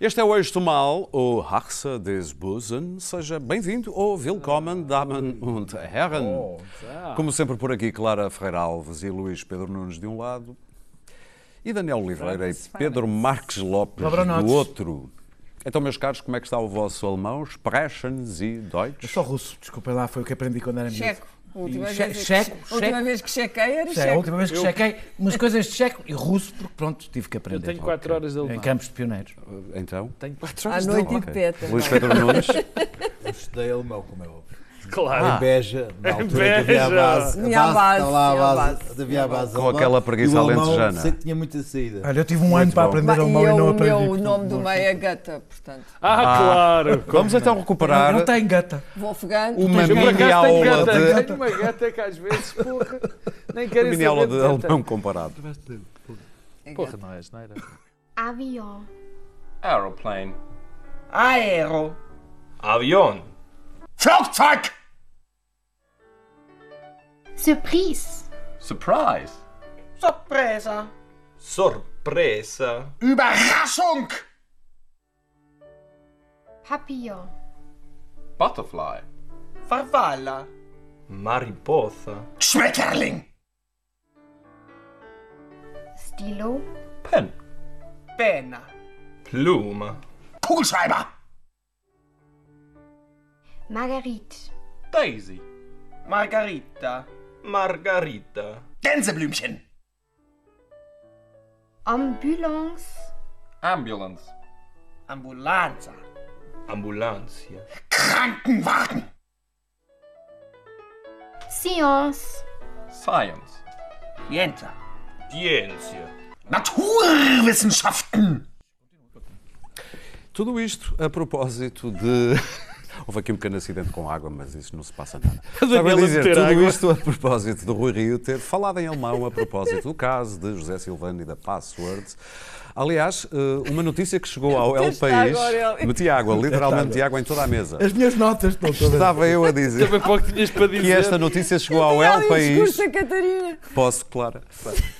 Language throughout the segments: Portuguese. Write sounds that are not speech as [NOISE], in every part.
Este é o Eixo do Mal, o Haxa des Busen. Seja bem-vindo ou willkommen, Damen und Herren. Como sempre por aqui, Clara Ferreira Alves e Luís Pedro Nunes de um lado e Daniel Oliveira e Pedro Marques Lopes do outro. Então, meus caros, como é que está o vosso alemão? Sprechen Sie Deutsch? Eu sou russo, desculpa lá, foi o que aprendi quando era miúdo. Checo. A última, E vez, che- que- checo, a última checo. vez que chequei era é a checo. última vez que chequei umas coisas de checo e russo, porque pronto, tive que aprender. tenho quatro horas de Em alemão. campos de pioneiros. Então, Tenho 4 À horas de noite alemão. e de peta. Luís Pedro Nunes. Eu estudei alemão, como é óbvio. [LAUGHS] Claro. Em Beja, na altura havia a Beja. base. A base, lá a base, base. havia a base Com aquela preguiça o alentejana. Sei que tinha muita saída. Olha, eu tive um ano Muito para bom. aprender alemão e e não o aprendi. meu portanto, nome do não- meio é Gata, portanto. Ah, claro. [LAUGHS] Vamos então recuperar Não tem gata. Wolfgang. uma mini aula gata. de, Tenho uma gata que às vezes, porra, nem uma querem mini aula saber de alemão comparado. É Porra, não não era? Avion. Aeroplane. Aero. Avion. Flugzeug. Surprise. Surprise. Sorpresa. Sorpresa. Überraschung. Papillon. Butterfly. Farfalla. Mariposa. Schmetterling. Stilo. Pen. Penna. Plume. Kugelschreiber. Marguerite. Daisy. Margarita. Margarita. Gänseblümchen. Ambulance. Ambulance. Ambulanza. Ambulancia. Krankenwagen. Science. Science. Scienza. Ciência. Naturwissenschaften. Tudo isto a propósito de. Houve aqui um pequeno acidente com água, mas isso não se passa nada. [LAUGHS] Estava a dizer tudo água. isto a propósito do Rui Rio ter falado em alemão a propósito do caso de José Silvano e da Passwords. Aliás, eh, uma notícia que chegou ao El País. Meti água, literalmente meti água em toda a mesa. As minhas notas estão todas. Estava eu a dizer Também pouco tinhas para dizer. que esta notícia chegou ao El País. Catarina. Posso, Clara?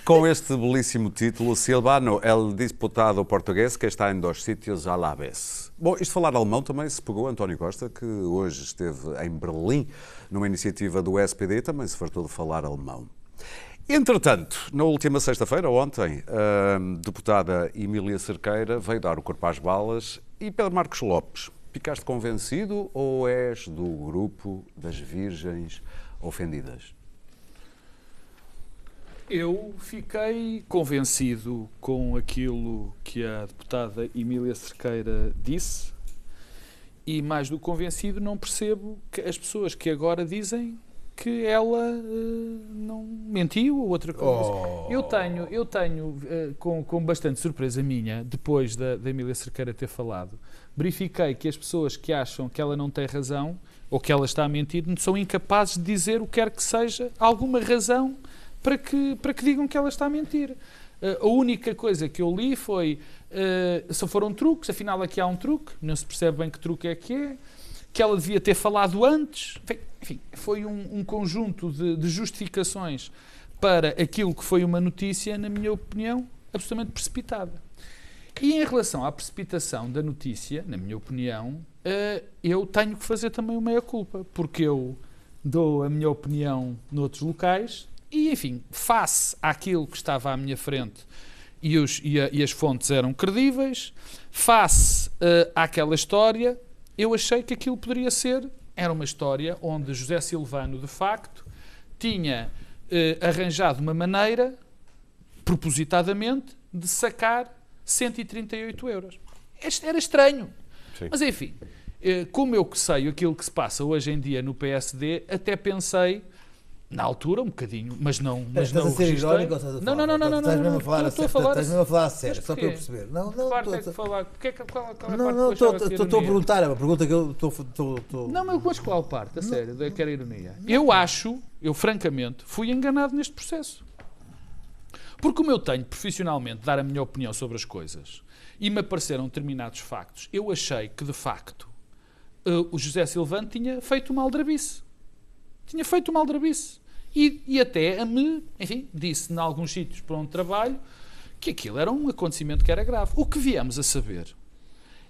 Com este belíssimo título, Silvano, el disputado português que está em dois sítios à la vez. Bom, isto falar alemão também se pegou António Costa, que hoje esteve em Berlim, numa iniciativa do SPD, também se fartou de falar alemão. Entretanto, na última sexta-feira, ontem, a deputada Emília Cerqueira veio dar o corpo às balas e Pedro Marcos Lopes, ficaste convencido ou és do grupo das virgens ofendidas? Eu fiquei convencido com aquilo que a deputada Emília Cerqueira disse e, mais do que convencido, não percebo que as pessoas que agora dizem que ela eh, não mentiu ou outra coisa. Eu tenho, eu tenho eh, com, com bastante surpresa minha, depois da, da Emília Cerqueira ter falado, verifiquei que as pessoas que acham que ela não tem razão ou que ela está a mentir são incapazes de dizer o que quer que seja, alguma razão para que, para que digam que ela está a mentir. Eh, a única coisa que eu li foi eh, se foram truques, afinal aqui há um truque, não se percebe bem que truque é que é, que ela devia ter falado antes. Enfim, foi um, um conjunto de, de justificações para aquilo que foi uma notícia, na minha opinião, absolutamente precipitada. E em relação à precipitação da notícia, na minha opinião, eh, eu tenho que fazer também uma meia-culpa, porque eu dou a minha opinião noutros locais e, enfim, face àquilo que estava à minha frente e, os- e a- e as fontes eram credíveis, face eh, àquela história, eu achei que aquilo poderia ser, era uma história onde José Silvano, de facto, tinha eh, arranjado uma maneira, propositadamente, de sacar 138 euros. Este Era estranho. Sim. Mas enfim, eh, como eu que sei aquilo que se passa hoje em dia no PSD, até pensei, na altura, um bocadinho, mas não. Mas Estás não a ser registrei. irónico ou estás a Não, falar? não, não, não, não. Estás não, mesmo não, a falar a sério. falar Estás mesmo a falar a sério, só para eu perceber. Não, não, parte é estou- que falar? Porque é que, qual, qual é a não, não, estou a perguntar, é uma pergunta que eu estou- Não, mas mas qual parte? A sério, da que era ironia. Eu acho, eu francamente, fui enganado neste processo. Porque como eu tenho profissionalmente de dar a minha opinião sobre as coisas e me apareceram determinados factos, eu achei que de facto eh, o José Silvano tinha feito uma aldrabice. Tinha feito uma aldrabice. E, e até me, enfim, disse em alguns sítios para onde trabalho que aquilo era um acontecimento que era grave. O que viemos a saber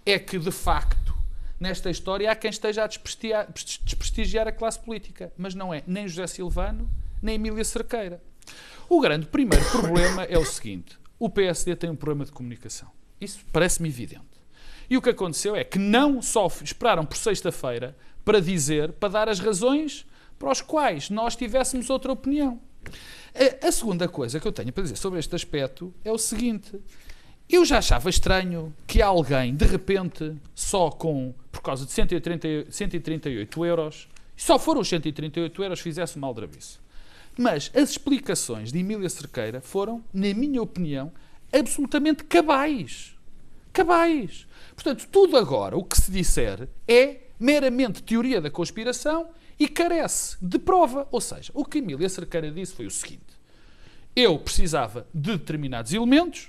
é que, de facto, nesta história há quem esteja a desprestigiar, a classe política. Mas não é nem José Silvano, nem Emília Cerqueira. O grande primeiro problema é o seguinte: o PSD tem um problema de comunicação. Isso parece-me evidente. E o que aconteceu é que não só esperaram por sexta-feira para dizer, para dar as razões para os quais nós tivéssemos outra opinião. A, a segunda coisa que eu tenho para dizer sobre este aspecto é o seguinte: eu já achava estranho que alguém, de repente, só com, por causa de 130, 138 euros, só foram os 138 euros, fizesse uma aldrabice. Mas as explicações de Emília Cerqueira foram, na minha opinião, absolutamente cabais. Cabais. Portanto, tudo agora, o que se disser, é meramente teoria da conspiração e carece de prova. Ou seja, o que Emília Cerqueira disse foi o seguinte: eu precisava de determinados elementos,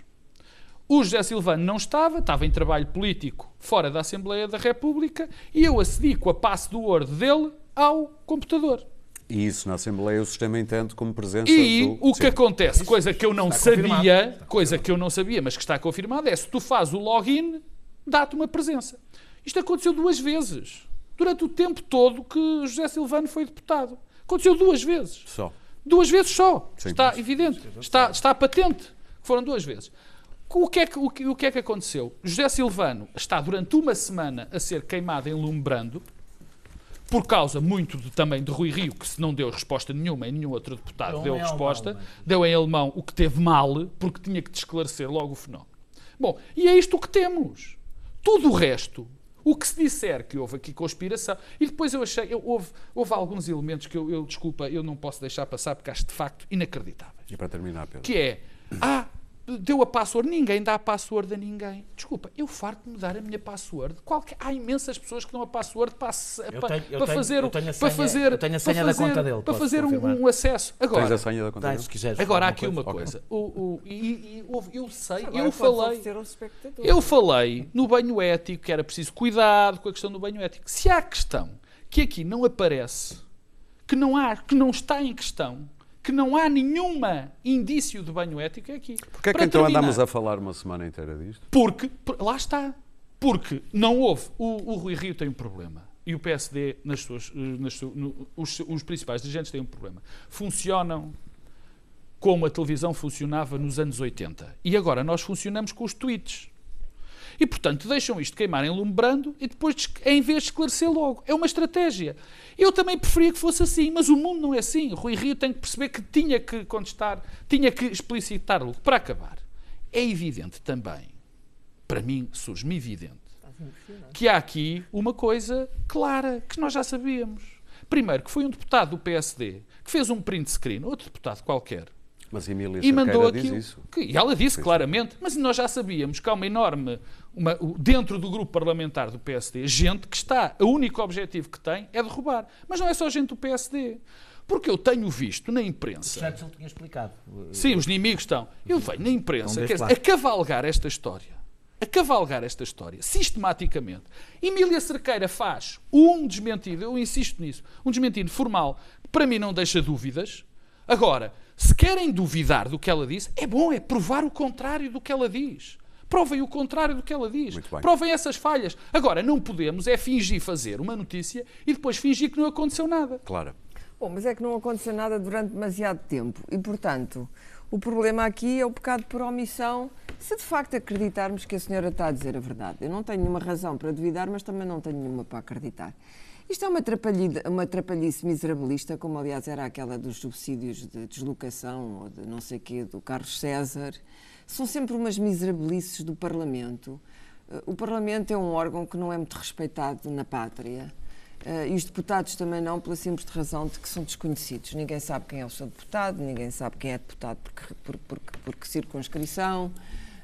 o José Silvano não estava, estava em trabalho político fora da Assembleia da República e eu acedi com a passe do Word dele ao computador. E isso na Assembleia o sistema entende como presença E do... o que Sim. acontece, coisa que eu não confirmado. sabia, coisa que eu não sabia, mas que está confirmada, é se tu fazes o login, dá-te uma presença. Isto aconteceu duas vezes. Durante o tempo todo que José Silvano foi deputado. Aconteceu duas vezes. Só. Duas vezes só. Sim. Está evidente. Está, está patente. que Foram duas vezes. O que, é que, o, que, o que é que aconteceu? José Silvano está durante uma semana a ser queimado em Lumbrando, por causa muito de- também de Rui Rio, que se não deu resposta nenhuma e nenhum outro deputado Deu deu em resposta, alemão, mas- deu em alemão o que teve mal, porque tinha que esclarecer logo o fenómeno. Bom, e é isto que temos. Tudo o resto, o que se disser que houve aqui conspiração, e depois eu achei, eu- houve, houve alguns elementos que eu, eu, desculpa, eu não posso deixar passar porque acho de facto inacreditáveis. E para terminar, Pedro. Que é, ah, deu a password, ninguém dá a password a ninguém. Desculpa, eu farto-me dar a minha password. Qualquer, há imensas pessoas que dão a password para, para, tenho- eu para tenho- fazer, tenho a para senha- fazer, eu tenho a para senha da fazer- conta dele, para fazer um, um acesso. Agora, Tens a senha da conta dele? se quiseres. Agora há aqui uma coisa. O, o- e, e eu sei, Agora eu falei. Eu falei no banho ético que era preciso cuidado com a questão do banho ético. Se há questão que aqui não aparece, que não há, que não está em questão, que não há nenhuma indício de banho ético aqui. Porquê é que Para então terminar, andamos a falar uma semana inteira disto? Porque, por- lá está. Porque não houve. O, o Rui Rio tem um problema. E o PSD, nas suas, eh, nas su- no- os, os principais dirigentes têm um problema. Funcionam como a televisão funcionava nos anos 80. E agora nós funcionamos com os tweets. E, portanto, deixam isto queimar enlumbrando e depois, em vez de esclarecer logo. É uma estratégia. Eu também preferia que fosse assim, mas o mundo não é assim. Rui Rio tem que perceber que tinha que contestar, tinha que explicitar logo. Para acabar, é evidente também, para mim, surge-me evidente, que há aqui uma coisa clara, que nós já sabíamos. Primeiro, que foi um deputado do PSD que fez um print screen, outro deputado qualquer, Mas Emília e mandou Cerqueira diz aquilo. isso. Que, e ela disse claramente, mas nós já sabíamos que há uma enorme, uma- o- dentro do grupo parlamentar do PSD, gente que está, o único objetivo que tem é derrubar. Mas não é só gente do PSD. Porque eu tenho visto na imprensa. Churchill tinha explicado. Sim, os inimigos estão. Eu venho na imprensa quer deixe dizer, lá. a cavalgar esta história. A cavalgar esta história, sistematicamente. Emília Cerqueira faz um desmentido, eu insisto nisso, um desmentido formal, que para mim não deixa dúvidas. Agora, se querem duvidar do que ela disse, é bom, é provar o contrário do que ela diz. Provem o contrário do que ela diz. Provem essas falhas. Agora, não podemos é fingir fazer uma notícia e depois fingir que não aconteceu nada. Claro. Bom, mas é que não aconteceu nada durante demasiado tempo e, portanto, o problema aqui é o pecado por omissão. Se de facto acreditarmos que a senhora está a dizer a verdade, eu não tenho nenhuma razão para duvidar, mas também não tenho nenhuma para acreditar. Isto é uma, uma trapalhice miserabilista, como aliás era aquela dos subsídios de deslocação ou de não sei quê do Carlos César. São sempre umas miserabilices do Parlamento. Eh, O Parlamento é um órgão que não é muito respeitado na pátria. Eh, e os deputados também não, pela simples razão de que são desconhecidos. Ninguém sabe quem é o seu deputado, ninguém sabe quem é deputado por que, por, por, por que circunscrição.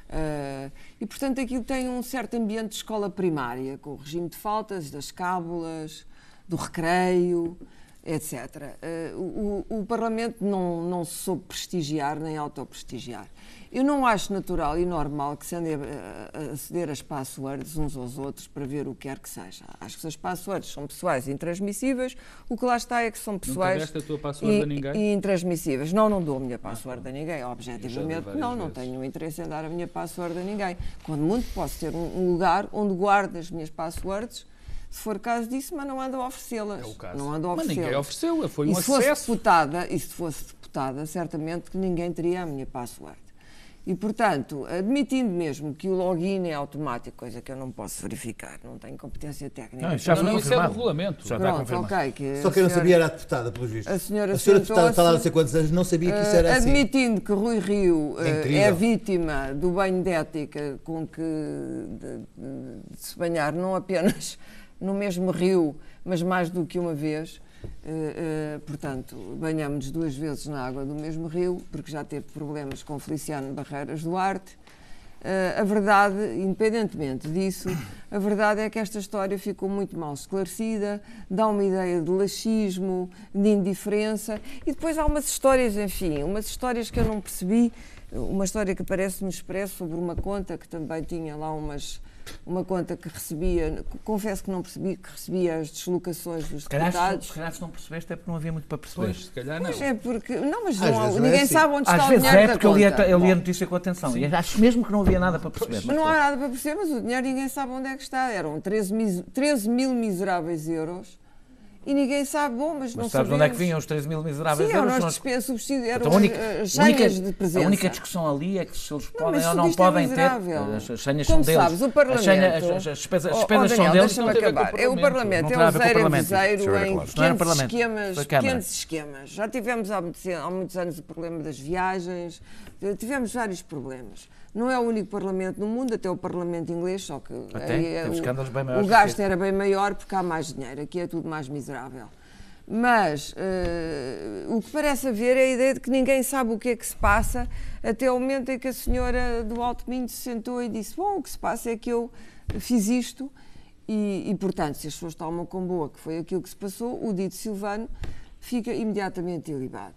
Eh, e, portanto, aquilo tem um certo ambiente de escola primária, com o regime de faltas, das cábulas, do recreio. etc. Eh, o, o- Parlamento não, não se soube prestigiar nem autoprestigiar. Eu não acho natural e normal que se ande a, ceder as passwords uns aos outros para ver o que quer que seja. Acho que as passwords são pessoais e intransmissíveis, o que lá está é que são pessoais deste a tua password e, a ninguém? e intransmissíveis. Não, não dou a minha password a ninguém, objetivamente não, não vezes. tenho interesse em dar a minha password a ninguém. Quando muito posso ter um, um lugar onde guardo as minhas passwords, se for caso disso, mas não ando a oferecê-las. É o caso. Não ando a Mas ninguém ofereceu, foi um e se fosse acesso. deputada, e se fosse deputada, certamente que ninguém teria a minha password. E, portanto, admitindo mesmo que o login é automático, coisa que eu não posso verificar, não tenho competência técnica. Não, isso já Não, foi não, isso é do regulamento. Já está Pronto, confirmado. ok. Que Só que eu não senhora- sabia, era a deputada, pelos vistos. A senhora a senhora deputada está lá há não sei quantos anos, não sabia que isso era assim. Admitindo que Rui Rio É eh, é vítima do banho de ética com que de, de- de se banhar não apenas no mesmo rio, mas mais do que uma vez. eh, eh, portanto, banhamos duas vezes na água do mesmo rio, porque já teve problemas com Feliciano Barreiras Duarte. Eh, a verdade, independentemente disso, a verdade é que esta história ficou muito mal esclarecida, dá uma ideia de laxismo, de indiferença, e depois há umas histórias, enfim, umas histórias que eu não percebi. Uma história que aparece no Expresso sobre uma conta que também tinha lá umas. Uma conta que recebia, confesso que não percebi, que recebia as deslocações dos Se calhar, se, deputados. se calhar se não percebeste é porque não havia muito para perceber. Pois, se calhar não. Pois é, porque. Não, mas Às não vezes é ninguém assim. sabe onde Às está o vezes dinheiro é da porque eu li, a, eu li a notícia com atenção. E acho mesmo que não havia nada para perceber. Mas não há nada para perceber, mas o dinheiro ninguém sabe onde é que está. Eram 13, mis- 13 mil miseráveis euros e ninguém sabe, bom, mas, Mas não sabes sabemos. onde é que vinham os 13 mil miseráveis Sim, euros? as São as- despesas subsídio, eram Então, a única, as- as única- de presença. a única discussão ali é que se eles podem mas ou não isto é podem ter. miserável. As, as senhas Como são deles. sabes, o As, Parlamento... senhas- as, as- as despesas, as Oh, oh, são deles. não o. É o Parlamento. Não é o zero era em claro. Não era pequenos Parlamento, esquemas. Já tivemos há muitos, há muitos anos o problema das viagens, eh, tivemos vários problemas. Não é o único Parlamento no mundo, até o Parlamento inglês, só que Até, é teve o- o gasto era bem maior porque há mais dinheiro, aqui é tudo mais miserável. Mas eh, o que parece haver é a ideia de que ninguém sabe o que é que se passa, até o momento em que a senhora do Alto Minho se sentou e disse: Bom, o que se passa é que eu fiz isto, e, e, portanto, se as pessoas tomam com boa que foi aquilo que se passou, o dito Silvano fica imediatamente ilibado.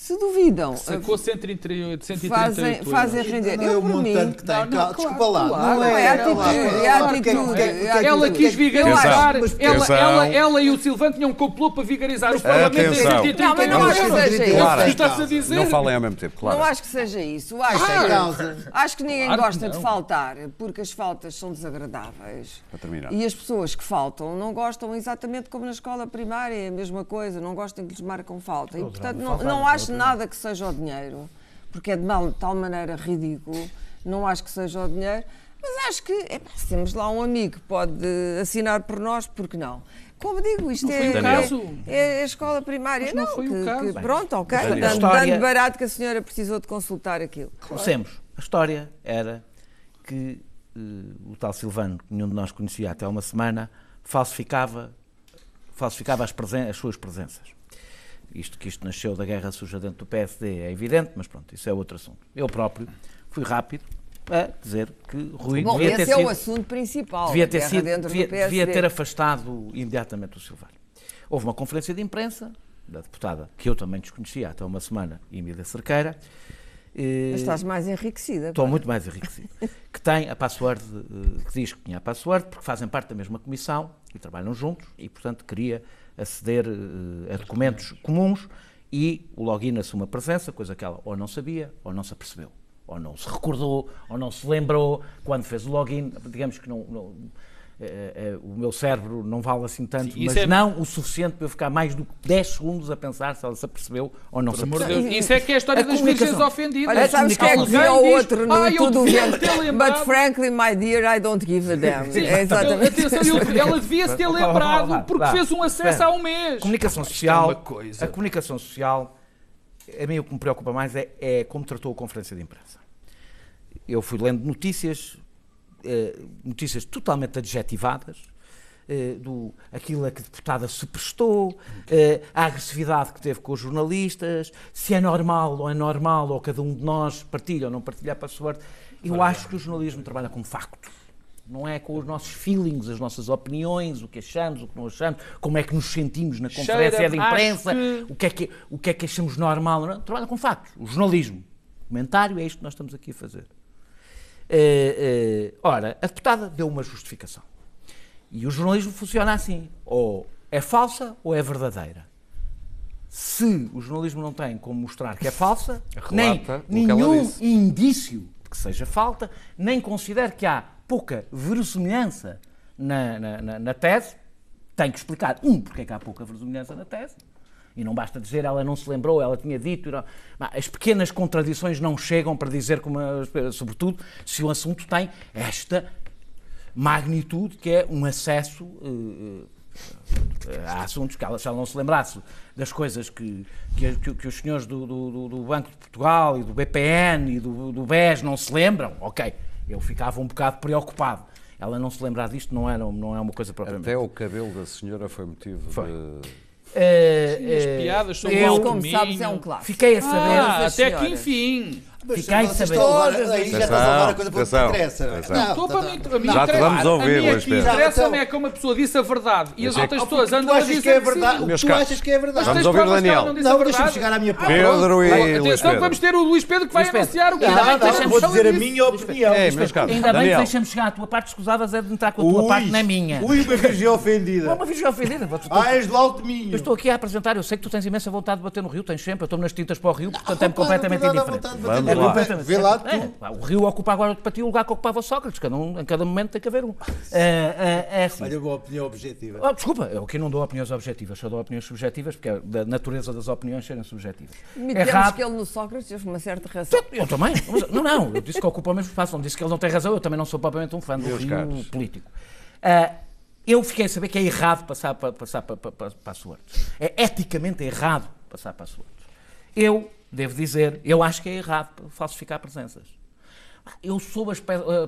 Se duvidam, Sacou 138, 138 fazem, fazem render. Não é eu, o por mim, montante que tem. Não, não, Desculpa lá. claro. não é era, atitude, é claro, atitude. é que- atitude. Ela quis vigarizar, ela, ela, ela e o Silvano tinham um complô para vigarizar o Parlamento em Atenção. 130 Não, mas não acho que seja É isso. Claro. a dizer. Não falem ao mesmo tempo, claro. Não acho que seja isso. Acho, que, causa. acho que ninguém Claro que gosta de não. faltar, porque as faltas são desagradáveis. Para terminar. E as pessoas que faltam não gostam exatamente como na escola primária, é a mesma coisa, não gostam que lhes marcam falta. E, portanto, não, não acho nada que seja o dinheiro, porque é de mal- de tal maneira ridículo, não acho que seja o dinheiro, mas acho que epá, se temos lá um amigo que pode assinar por nós, porque não? Como digo, isto Não é, foi o é- é a escola primária. Mas não foi o que- caso. que- Bem, pronto, ok, dando, História- dando barato que a senhora precisou de consultar aquilo. Comecemos. A história era que eh, o tal Silvano, que nenhum de nós conhecia até há uma semana, falsificava, falsificava as, presen- as suas presenças. Isto que isto nasceu da guerra suja dentro do PSD é evidente, mas pronto, isso é outro assunto. Eu próprio fui rápido a dizer que Rui Bom, devia ter esse é sido, o assunto principal. devia ter, sido, dentro devia, do PSD. devia ter afastado imediatamente o Silvano. Houve uma conferência de imprensa da deputada, que eu também desconhecia até uma semana, Emília Cerqueira. eh, Mas estás mais enriquecida. Estou muito mais enriquecido. [LAUGHS] que tem a password, eh, que diz que tinha a password, porque fazem parte da mesma comissão e trabalham juntos e, portanto, queria aceder eh, a documentos comuns e o login assume a presença, coisa que ela ou não sabia ou não se apercebeu. Ou não se recordou, ou não se lembrou quando fez o login. Digamos que não, não- eh, eh, o meu cérebro não vale assim tanto, Sim, mas é- não o suficiente para eu ficar mais do que 10 segundos a pensar se ela se apercebeu ou não se Por de apercebeu. Deus. Isso é que é a história A das virgens ofendidas. Olha, sabes que é que dizia o diz, outro no "Ah, eu Tudo devia Vento? ter But lembrado." frankly, my dear, I don't give a damn. Sim, É exatamente. Atenção, ela devia se ter lembrado porque fez um acesso há um mês. Comunicação Isto é social. uma coisa. A comunicação social, a mim o que me preocupa mais é, é como tratou a conferência de imprensa. Eu fui lendo notícias, notícias totalmente adjetivadas, eh, do aquilo a que a deputada se prestou, eh, a agressividade que teve com os jornalistas, se é normal ou é normal, ou cada um de nós partilha ou não partilha a password. Eu acho que o jornalismo trabalha com facto. Não é com os nossos feelings, as nossas opiniões, o que achamos, o que não achamos, como é que nos sentimos na conferência Cheira, de imprensa, que- o, que é que, o que é que achamos normal. Não? Trabalha com factos. O jornalismo. O comentário é isto que nós estamos aqui a fazer. Eh, eh, ora, a deputada deu uma justificação. E o jornalismo funciona assim: ou é falsa ou é verdadeira. Se o jornalismo não tem como mostrar que é falsa, nem Relata ela nenhum indício de que seja falta, nem considera que há pouca verossimilhança na, na, na- na tese, tem que explicar, um, porque é que há pouca verossimilhança na tese, e não basta dizer ela não se lembrou, ela tinha dito. não- As pequenas contradições não chegam para dizer como, sobretudo, se o assunto tem esta magnitude que é um acesso a assuntos que ela, ela não se lembrasse das coisas que, que, que- os senhores do, do- do- Banco de Portugal e do BPN e do, do BES não se lembram, ok, eu ficava um bocado preocupado. Ela não se lembrar disto não, era, não é uma coisa propriamente. Até o cabelo da senhora foi motivo de... Eh, As eh, piadas sobre eu Como sabes, é um clássico. Fiquei a saber. Ah, até que senhoras. enfim. Mas Fiquei a vocês saber. estão a levar- aí já estás a levar a coisa para o que interessa. Não, Estou para mim, Já te vamos ouvir, a mim aqui Pedro. interessa-me é que uma pessoa disse a verdade e as é outras que- pessoas andam a dizer que é que verdade? Que tu achas que é verdade? Vamos ouvir o que Daniel. não deixa-me chegar à minha parte. Pedro e Luís Atenção, Pedro. vamos ter o Luís Pedro que vai anunciar o que Ainda vai bem que ter deixamos- Vou dizer a minha opinião. Ei, meus caros, Ainda bem que deixamos chegar à tua parte, escusavas é de entrar com a tua parte na minha. Ui, uma virgem ofendida. Uma virgem ofendida. Ah, és do alto minho. Eu estou aqui a apresentar, eu sei que tu tens imensa vontade de bater no Rio, tens sempre, eu estou nas tintas para o Rio, portanto é Rapaz, completamente indiferente. Rio. Completamente. Vê lá É, o Rio ocupa agora para ti o lugar que ocupava o Sócrates, cada um, em cada momento tem que haver um. [LAUGHS] É, é, é assim. Olha, uma opinião objetiva. Oh, desculpa, eu aqui não dou opiniões objetivas, só dou opiniões subjetivas, porque é da natureza das opiniões serem subjetivas. Admitemos Errado. que ele no Sócrates teve uma certa razão. Eu também. Não, não, eu disse que ocupa o mesmo espaço, não disse que ele não tem razão, eu também não sou propriamente um fã do Rio caros. político. Ah, eu fiquei a saber que é errado passar para, passar para, para, para, para a Soares. É eticamente errado passar para a Soares. Eu devo dizer, eu acho que é errado falsificar presenças. Eu soube as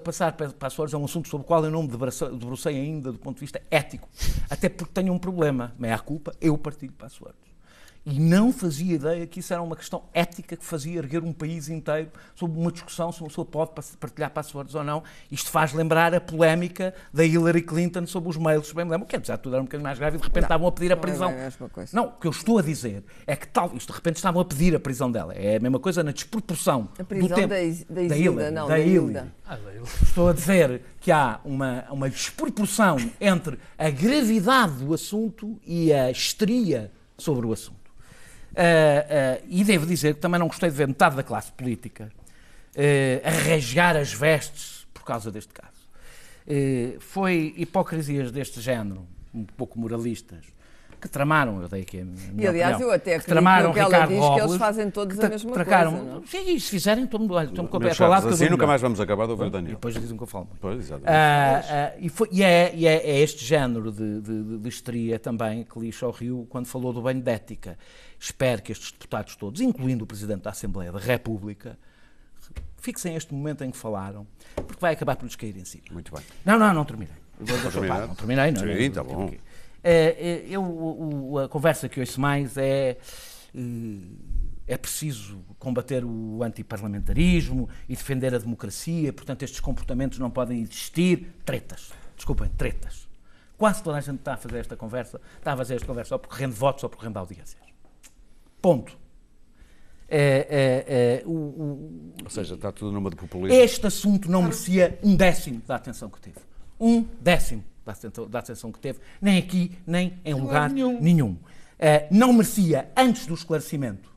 passar para Açores é um assunto sobre o qual eu não me debrucei ainda do ponto de vista ético. Até porque tenho um problema. Meia culpa, eu partilho para Açores. E não fazia ideia que isso era uma questão ética que fazia erguer um país inteiro sobre uma discussão se uma pessoa pode partilhar passwords ou não. Isto faz lembrar a polémica da Hillary Clinton sobre os mails. Bem me lembro, que apesar de tudo era um bocadinho mais grave e de repente estavam a pedir a não é prisão. bem a mesma coisa. Não, o que eu estou a dizer é que tal, isto de repente estavam a pedir a prisão dela. É a mesma coisa na desproporção A prisão do tempo. da Is- da da Isilda, Hillary, não, da da Hillary. Hilda. Estou a dizer que há uma, uma desproporção entre a gravidade do assunto e a histeria sobre o assunto. Ah, ah, e devo dizer que também não gostei de ver metade da classe política ah, a rasgar as vestes por causa deste caso. Eh, foi hipocrisias deste género, um pouco moralistas, que tramaram, eu dei aqui a minha E aliás, opinião, eu até que tramaram que ela Ricardo diz, que eles Robles, fazem todos a mesma tracaram- coisa, não? Sim, e se fizerem, estou-me ao lado que eu assim nunca mais vamos acabar de ouvir o E Daniel. depois dizem que eu falo muito. Pois, exatamente. Ah, ah, e, foi- e é, e é- é este género de, de, de- de histeria também que lixa ao Rio quando falou do banho de ética. Espero que estes deputados todos, incluindo o Presidente da Assembleia da República, fixem este momento em que falaram, porque vai acabar por lhes cair em cima. Muito bem. Não, não, não terminei. Não terminei, não. Sim, não, tá não, bom. aqui. Eh, eh, eu, a conversa que ouço mais é. eh, É preciso combater o antiparlamentarismo e defender a democracia, portanto, estes comportamentos não podem existir. Tretas. Desculpem, tretas. Quase toda a gente está a fazer esta conversa, está a fazer esta conversa ou por rende votos ou por rende audiências. Ponto. É, é, é, o- o, Ou seja, está tudo numa de populismo. este assunto não merecia um décimo da atenção que teve. Um décimo da atenção, da que teve, nem aqui, nem em lugar nenhum. Eh, não merecia, antes do esclarecimento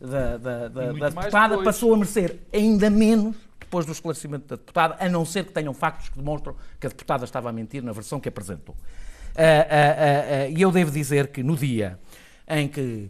da, da, da- da deputada, passou a merecer ainda menos depois do esclarecimento da deputada, a não ser que tenham factos que demonstram que a deputada estava a mentir na versão que apresentou. Eh, eh, E eu devo dizer que no dia em que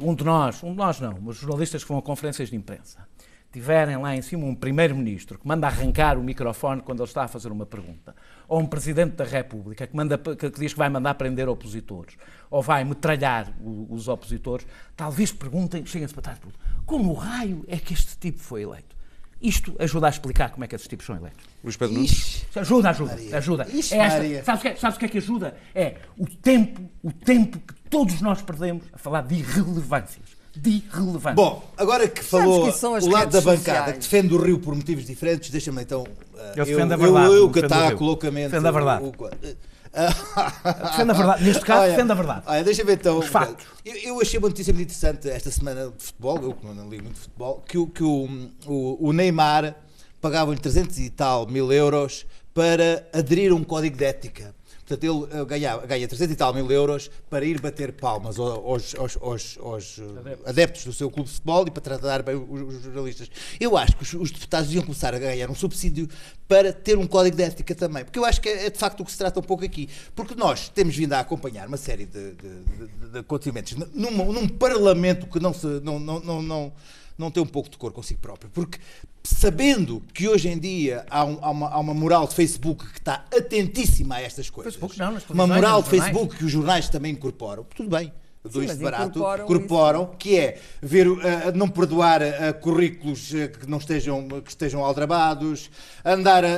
um de nós, um de nós não, mas jornalistas que vão a conferências de imprensa, tiverem lá em cima um primeiro-ministro que manda arrancar o microfone quando ele está a fazer uma pergunta, ou um presidente da República que, manda, que, diz que vai mandar prender opositores, ou vai metralhar o- os opositores, talvez perguntem, cheguem-se para trás e como raio é que este tipo foi eleito? Isto ajuda a explicar como é que esses tipos são eleitos. Luís Pedro Nunes? Ajuda, ajuda, Maria. ajuda. Ixi, É esta- sabes, o que, é- sabes o que é que ajuda? É o tempo, o tempo que todos nós perdemos a falar de irrelevâncias. De irrelevante. Bom, agora que falou que o lado da bancada sociais. que defende o Rio por motivos diferentes, deixa-me então. eh, Eu defendo a eu, verdade, Eu, eu que ataco loucamente. Defendo a verdade. o- o- [LAUGHS] Defende a verdade. Neste caso, Olha, defende a verdade. Olha, deixa-me então. Os factos. Eu, eu achei uma notícia muito interessante esta semana de futebol, eu que não li muito futebol, que, o- que o, o, o Neymar pagava-lhe 300 e tal mil euros para aderir a um código de ética. Portanto, ele eh, ganha, ganha 300 e tal mil euros para ir bater palmas ao- aos, aos- aos- aos, eh, adeptos. do seu clube de futebol e para tratar bem os, os jornalistas. Eu acho que os, os deputados deviam começar a ganhar um subsídio para ter um código de ética também. Porque eu acho que é, é de facto o que se trata um pouco aqui. Porque nós temos vindo a acompanhar uma série de, de- de- de acontecimentos num, num parlamento que não, se, não, não, não, não, não tem um pouco de cor consigo próprio. Porque sabendo que hoje em dia há, um- há uma, há uma moral de Facebook que está atentíssima a estas coisas. Facebook não, uma moral de jornais. Facebook que os jornais também incorporam. Tudo bem. Dois mas de barato, incorporam incorporam, que é ver, uh, não perdoar uh, currículos uh, que não estejam, que estejam aldrabados, andar a,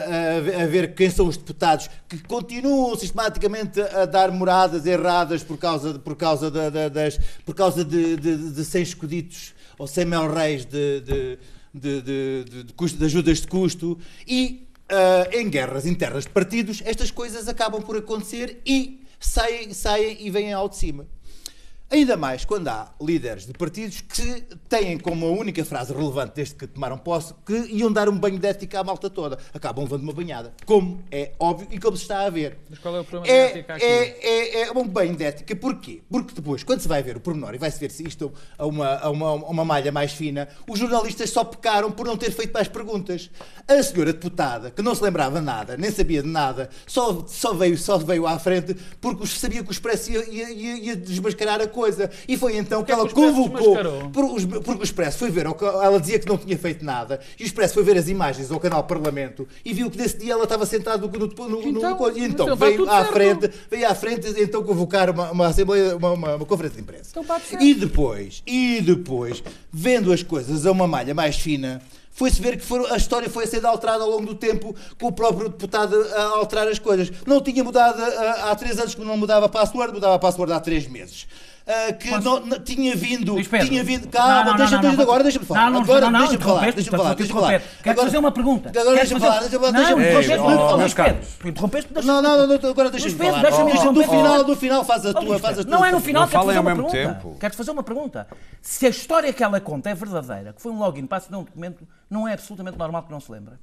a- ver quem são os deputados que continuam sistematicamente a dar moradas erradas por causa, de- por causa, da- da- das, por causa de, de, de 100 escuditos ou 100 mil reis de, de, de, de, de- custo- de ajudas de custo e ah, em guerras internas de partidos estas coisas acabam por acontecer e saem, saem e vêm ao de cima. Ainda mais quando há líderes de partidos que têm como a única frase relevante desde que tomaram posse que iam dar um banho de ética à malta toda. Acabam levando uma banhada. Como é óbvio e como se está a ver. Mas qual é o problema É, ética aqui? é, é, é um banho de ética. Porquê? Porque depois, quando se vai ver o pormenor e vai-se ver se isto a uma, a, uma, a uma malha mais fina, os jornalistas só pecaram por não ter feito mais perguntas. A senhora deputada, que não se lembrava nada, nem sabia de nada, só, só, veio, só veio à frente porque sabia que o Expresso ia, ia, ia- ia desmascarar a coisa. E foi então que ela que o Expresso convocou. Porque o Expresso foi ver, ela dizia que não tinha feito nada, e o Expresso foi ver as imagens ao canal Parlamento e viu que nesse dia ela estava sentada no, no, Então, no coisa. E então então veio à certo. frente, veio à frente então convocar uma, uma assembleia, uma, uma- uma conferência de imprensa. Então e depois, e depois, vendo as coisas a uma malha mais fina, foi-se ver que foram- a história foi sendo alterada ao longo do tempo com o próprio deputado a alterar as coisas. Não tinha mudado ah, há três anos que não mudava a password, mudava a password há três meses. Ah, que não, não- tinha vindo, Pedro. tinha vindo, calma, não, deixa, deixa- agora deixa-me falar. Não, não, agora não, não, deixa-me falar, deixa-me falar, deixa-me falar. Quero fazer uma pergunta. Agora deixa-me falar, deixa-me falar, Não, deixa-me interrompeste, mas- Não, não, não, agora deixa-me falar. deixa-me interromper. final, no final faz a tua, Luís faz a Pedro, tua. Não é no final, quero fazer uma mesmo pergunta. tempo. Quero fazer uma pergunta. Se a história que ela conta é verdadeira, que foi um login para aceder a um documento, não é absolutamente normal que não se lembre.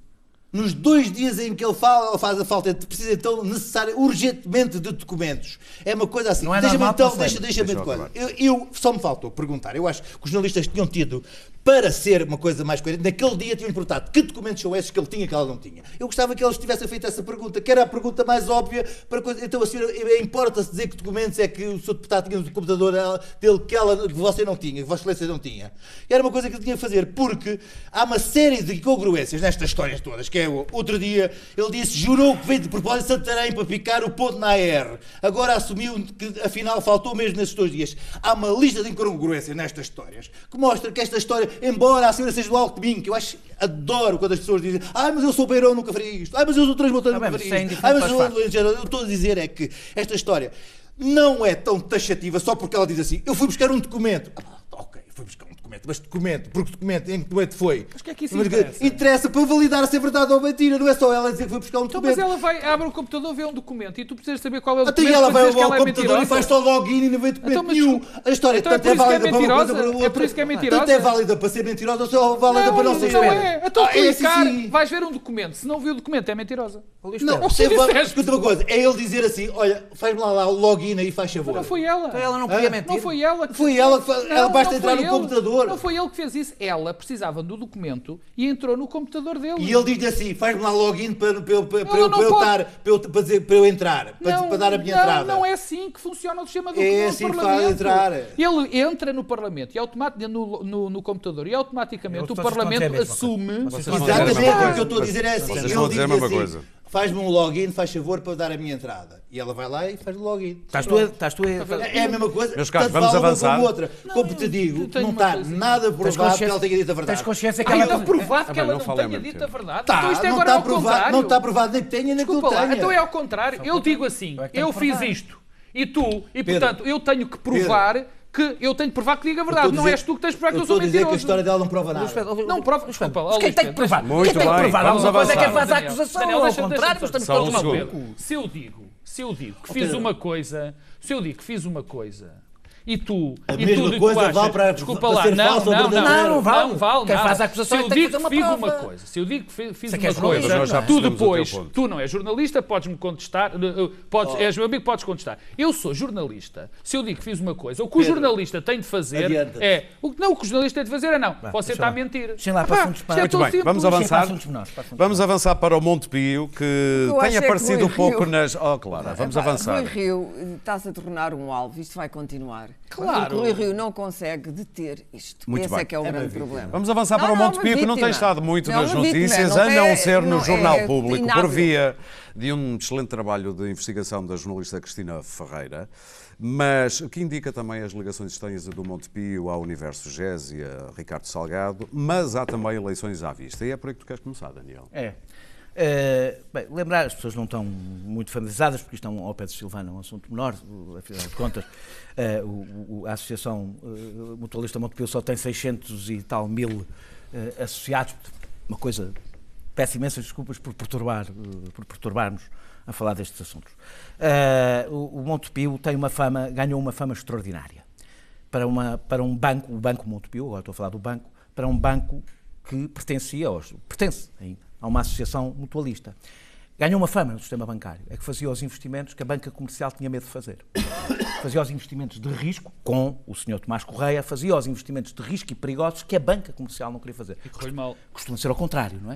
Nos dois dias em que ele fala, ele faz a falta, precisa então necessário, urgentemente de documentos. É uma coisa assim. Não é deixa-me então, deixa, deixa-me Deixa de. Eu, eu- só me faltou perguntar. Eu acho que os jornalistas tinham tido, para ser uma coisa mais coerente, naquele dia tinham perguntado que documentos são esses que ele tinha que ela não tinha. Eu gostava que eles tivessem feito essa pergunta, que era a pergunta mais óbvia para coisa. Então a senhora, importa-se dizer que documentos é que o seu deputado tinha no computador dele que, ela, que você não tinha, que Vossa Excelência não tinha. E era uma coisa que ele tinha que fazer, porque há uma série de incongruências nestas histórias todas, que é outro dia ele disse, jurou que veio de propósito Santarém para picar o ponto na AR. Agora assumiu que afinal faltou mesmo nesses dois dias. Há uma lista de incongruências nestas histórias que mostra que esta história, embora a senhora seja do alto de mim, que eu acho, adoro quando as pessoas dizem, ai mas eu sou beirão, nunca faria isto, ai mas eu sou transmontano, Ah, bem, nunca faria é isto, ai mas eu, os eu estou a dizer é que esta história não é tão taxativa só porque ela diz assim, eu fui buscar um documento. Ah, ok, fui buscar um documento, mas documento, porque documento, em que documento foi? Mas o que é que isso Mas interessa? Interessa para validar se é verdade ou mentira, não é só ela dizer que foi buscar um Então, documento. mas ela vai, abre o computador, vê um documento e tu precisas saber qual é o Até documento ela para vai ao ela é computador e mentirosa. faz só login e não vê documento Então, mas nenhum. A história Então é tanto é é válida para uma coisa mentirosa? para outra. É por isso que é Tanto mentirosa? é válida para ser mentirosa ou só válida para não ser não é. Então Ah, é assim, clicar, vais ver um documento. Se não viu o documento, é mentirosa. Não, escuta uma coisa, é ele dizer assim, olha, faz-me lá, lá o login aí, faz favor. Não foi ela. Então ela não podia mentir. Não foi ela que Foi ela que ela basta não entrar no ele. Computador. Não foi ele que fez isso. Ela precisava do documento e entrou no computador dele. E ele diz assim, faz-me lá login para, para, eu- para, para, Ela eu- estar, para eu, para, dizer- para eu entrar, para, para dar a minha não, entrada. Não é assim que funciona o sistema do, É do assim Parlamento. entrar. Ele entra no Parlamento e automaticamente no, no, no computador e automaticamente o Parlamento coisa. assume. Exatamente, o que eu estou a dizer é assim. Vocês a dizer a mesma assim, coisa. Faz-me um login, faz favor para eu dar a minha entrada. E ela vai lá e faz o login. Estás tu a... Estás tu a... É a mesma coisa. Meus caros, vamos avançar. como outra. Não, Como te digo, não está coisa. nada provado que ela tenha dito a verdade. Tens consciência que ela... está provado que ela não tenha dito a verdade. Tá, então isto não agora está é ao provado, contrário. não está provado nem que tenha nem que não tenha. então é ao contrário. Eu digo assim, Eu é fiz isto e tu, e portanto eu tenho que provar que eu tenho que provar que diga a verdade. Eu a Não dizer- és tu que tens de provar que eu, estou sou a dizer que a mentiroso. história dela não prova nada. Não, prova- desculpa mas quem Luís tem que provar? Muito quem tem que provar vamos alguma coisa é quem avançar. faz a acusação, Daniel, ao contrário, estamos todos boca. Se eu digo, se eu digo que fiz uma coisa, se eu digo que fiz uma coisa e tu A e mesma tu coisa achas, vale para- desculpa para lá, ser não, falso não, não. Não, não vale. não vale, Quem não. faz a acusação se eu que que digo que uma fiz uma prova. coisa, se eu digo que fi- fiz Você uma coisa, Nós já tu depois, tu não és jornalista, podes-me contestar, eh, eh, podes, és meu amigo, podes contestar. Eu sou jornalista. Se eu digo que fiz uma coisa, o que o jornalista tem de fazer é, o, não, o que o jornalista tem de fazer é não, você está a mentir. Deixem lá para assuntos isto é Muito bem, vamos Sim, avançar. Vamos avançar para o Monte Pio, que tem é que aparecido um pouco nas. Oh, claro, vamos avançar. Rui Rio eh, está-se a tornar um alvo, isto vai continuar. Claro. Porque Rui Rio não consegue deter isto. Muito Esse bem. é que é o É grande problema. Vamos avançar Não, para o Monte Pio, que não tem estado muito Não, nas notícias, a não é- ser no não Jornal é Público, por via de um excelente trabalho de investigação da jornalista Cristina Ferreira, mas que indica também as ligações estranhas do Monte Pio ao Universo GES e a Ricardo Salgado, mas há também eleições à vista. E é por aí que tu queres começar, Daniel. É. Eh, bem, lembrar, as pessoas não estão muito familiarizadas, porque isto é ao pé de Silvano, é um assunto menor, o- afinal de contas, eh, o- o- a Associação eh, Mutualista Montepio só tem 600 e tal mil eh, associados, uma coisa, peço imensas desculpas por, perturbar, eh, por perturbarmos a falar destes assuntos. Eh, o, o Montepio tem uma fama, ganhou uma fama extraordinária para, uma, para um banco, o Banco Montepio, agora estou a falar do banco, para um banco que pertencia, aos, pertence ainda, a uma associação mutualista. Ganhou uma fama no sistema bancário, é que fazia os investimentos que a banca comercial tinha medo de fazer. Fazia os investimentos de risco, com o senhor Tomás Correia, fazia os investimentos de risco e perigosos que a banca comercial não queria fazer. Correu mal. Costuma ser ao contrário, não é?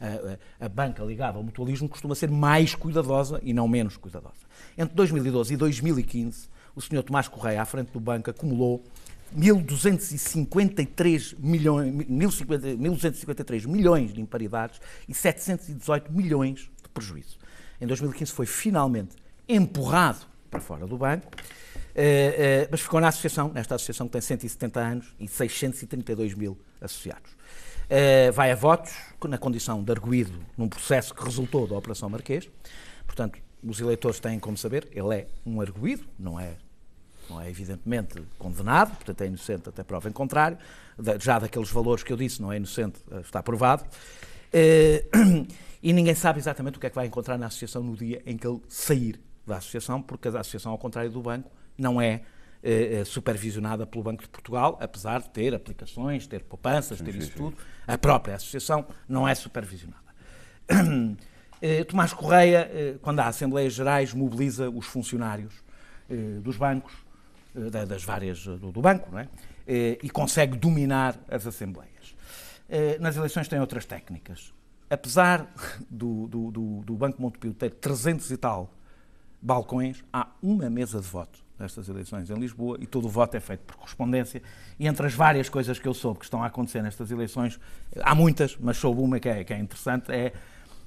A, a- a- a banca ligada ao mutualismo costuma ser mais cuidadosa e não menos cuidadosa. Entre 2012 e 2015, o Sr. Tomás Correia, à frente do banco, acumulou 1.253 milhões, 1.050 1.253 milhões de imparidades e 718 milhões de prejuízo. Em 2015 foi finalmente empurrado para fora do banco, eh, eh, mas ficou na associação, nesta associação que tem 170 anos e 632 mil associados. Eh, vai a votos, na condição de arguído num processo que resultou da Operação Marquês. Portanto, os eleitores têm como saber, ele é um arguído, não é, não é evidentemente condenado, portanto é inocente até prova em contrário. Já daqueles valores que eu disse, não é inocente, eh, está provado. Eh, [CLEARS THROAT] E ninguém sabe exatamente o que é que vai encontrar na associação no dia em que ele sair da associação, porque a associação, ao contrário do banco, não é eh, supervisionada pelo Banco de Portugal, apesar de ter aplicações, ter poupanças, ter isso tudo. A própria associação não é supervisionada. [CLEARS THROAT] Tomás Correia, quando há Assembleias Gerais, mobiliza os funcionários dos bancos, das várias eh, do, do banco, não é? Eh, e consegue dominar as Assembleias. Eh, Nas eleições tem outras técnicas. Apesar do, do, do, do Banco Montepio ter 300 e tal balcões, há uma mesa de voto nestas eleições em Lisboa e todo o voto é feito por correspondência. E entre as várias coisas que eu soube que estão a acontecer nestas eleições, há muitas, mas soube uma que é, que é interessante, é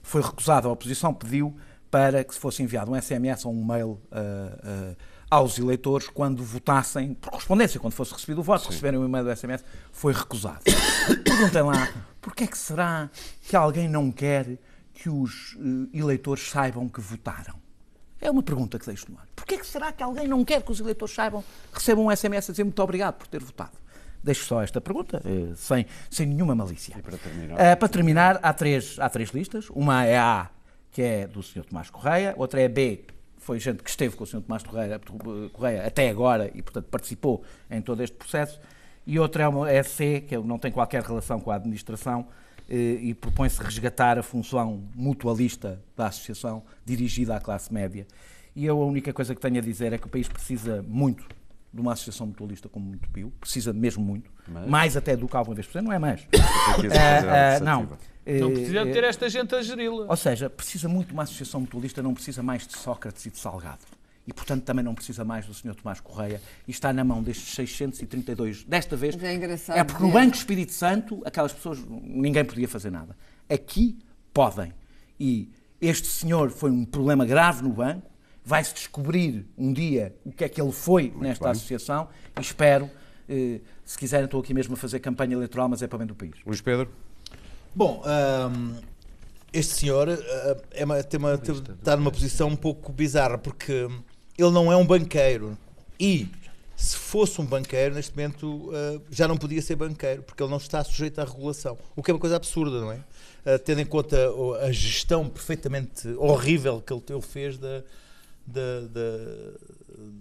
foi recusado, a oposição pediu para que se fosse enviado um SMS ou um mail ah, ah, aos eleitores quando votassem, por correspondência, quando fosse recebido o voto, receberem o e-mail do SMS, foi recusado. [COUGHS] Perguntem lá, porquê é que será que alguém não quer que os eh, eleitores saibam que votaram? É uma pergunta que deixo no ar. Porquê é que será que alguém não quer que os eleitores saibam, recebam um SMS a dizer muito obrigado por ter votado? Deixo só esta pergunta, eh, sem, sem nenhuma malícia. para terminar? Eh, para terminar, há três, há três listas. Uma é A, que é do Sr. Tomás Correia. Outra é B, foi gente que esteve com o Sr. Tomás Correia, Correia até agora e, portanto, participou em todo este processo. E outra é, uma, é C, que não tem qualquer relação com a administração eh, e propõe-se resgatar a função mutualista da associação dirigida à classe média. E eu a única coisa que tenho a dizer é que o país precisa muito de uma associação mutualista como muito Pio, precisa mesmo muito, mais até do que alguma vez por não é mais. Ah, Secretaria ah, não. Não Eh, precisa eh, ter esta gente a geri-la. ou seja, precisa muito de uma associação mutualista, não precisa mais de Sócrates e de Salgado. E, portanto, também não precisa mais do Sr. Tomás Correia. E está na mão destes 632. Desta vez, é engraçado é porque no ver. Banco Espírito Santo, aquelas pessoas, ninguém podia fazer nada. Aqui, podem. E este senhor foi um problema grave no banco. Vai-se descobrir um dia o que é que ele foi nesta bem. associação. E espero, eh, se quiserem, estou aqui mesmo a fazer campanha eleitoral, mas é para bem do país. Luís Pedro? Bom, ahm, este senhor ah, é uma- tem uma- tem- está numa posição um pouco bizarra, porque ele não é um banqueiro. E se fosse um banqueiro, neste momento uh, já não podia ser banqueiro, porque ele não está sujeito à regulação. O que é uma coisa absurda, não é? Uh, tendo em conta a gestão perfeitamente horrível que ele, ele fez da, da- da-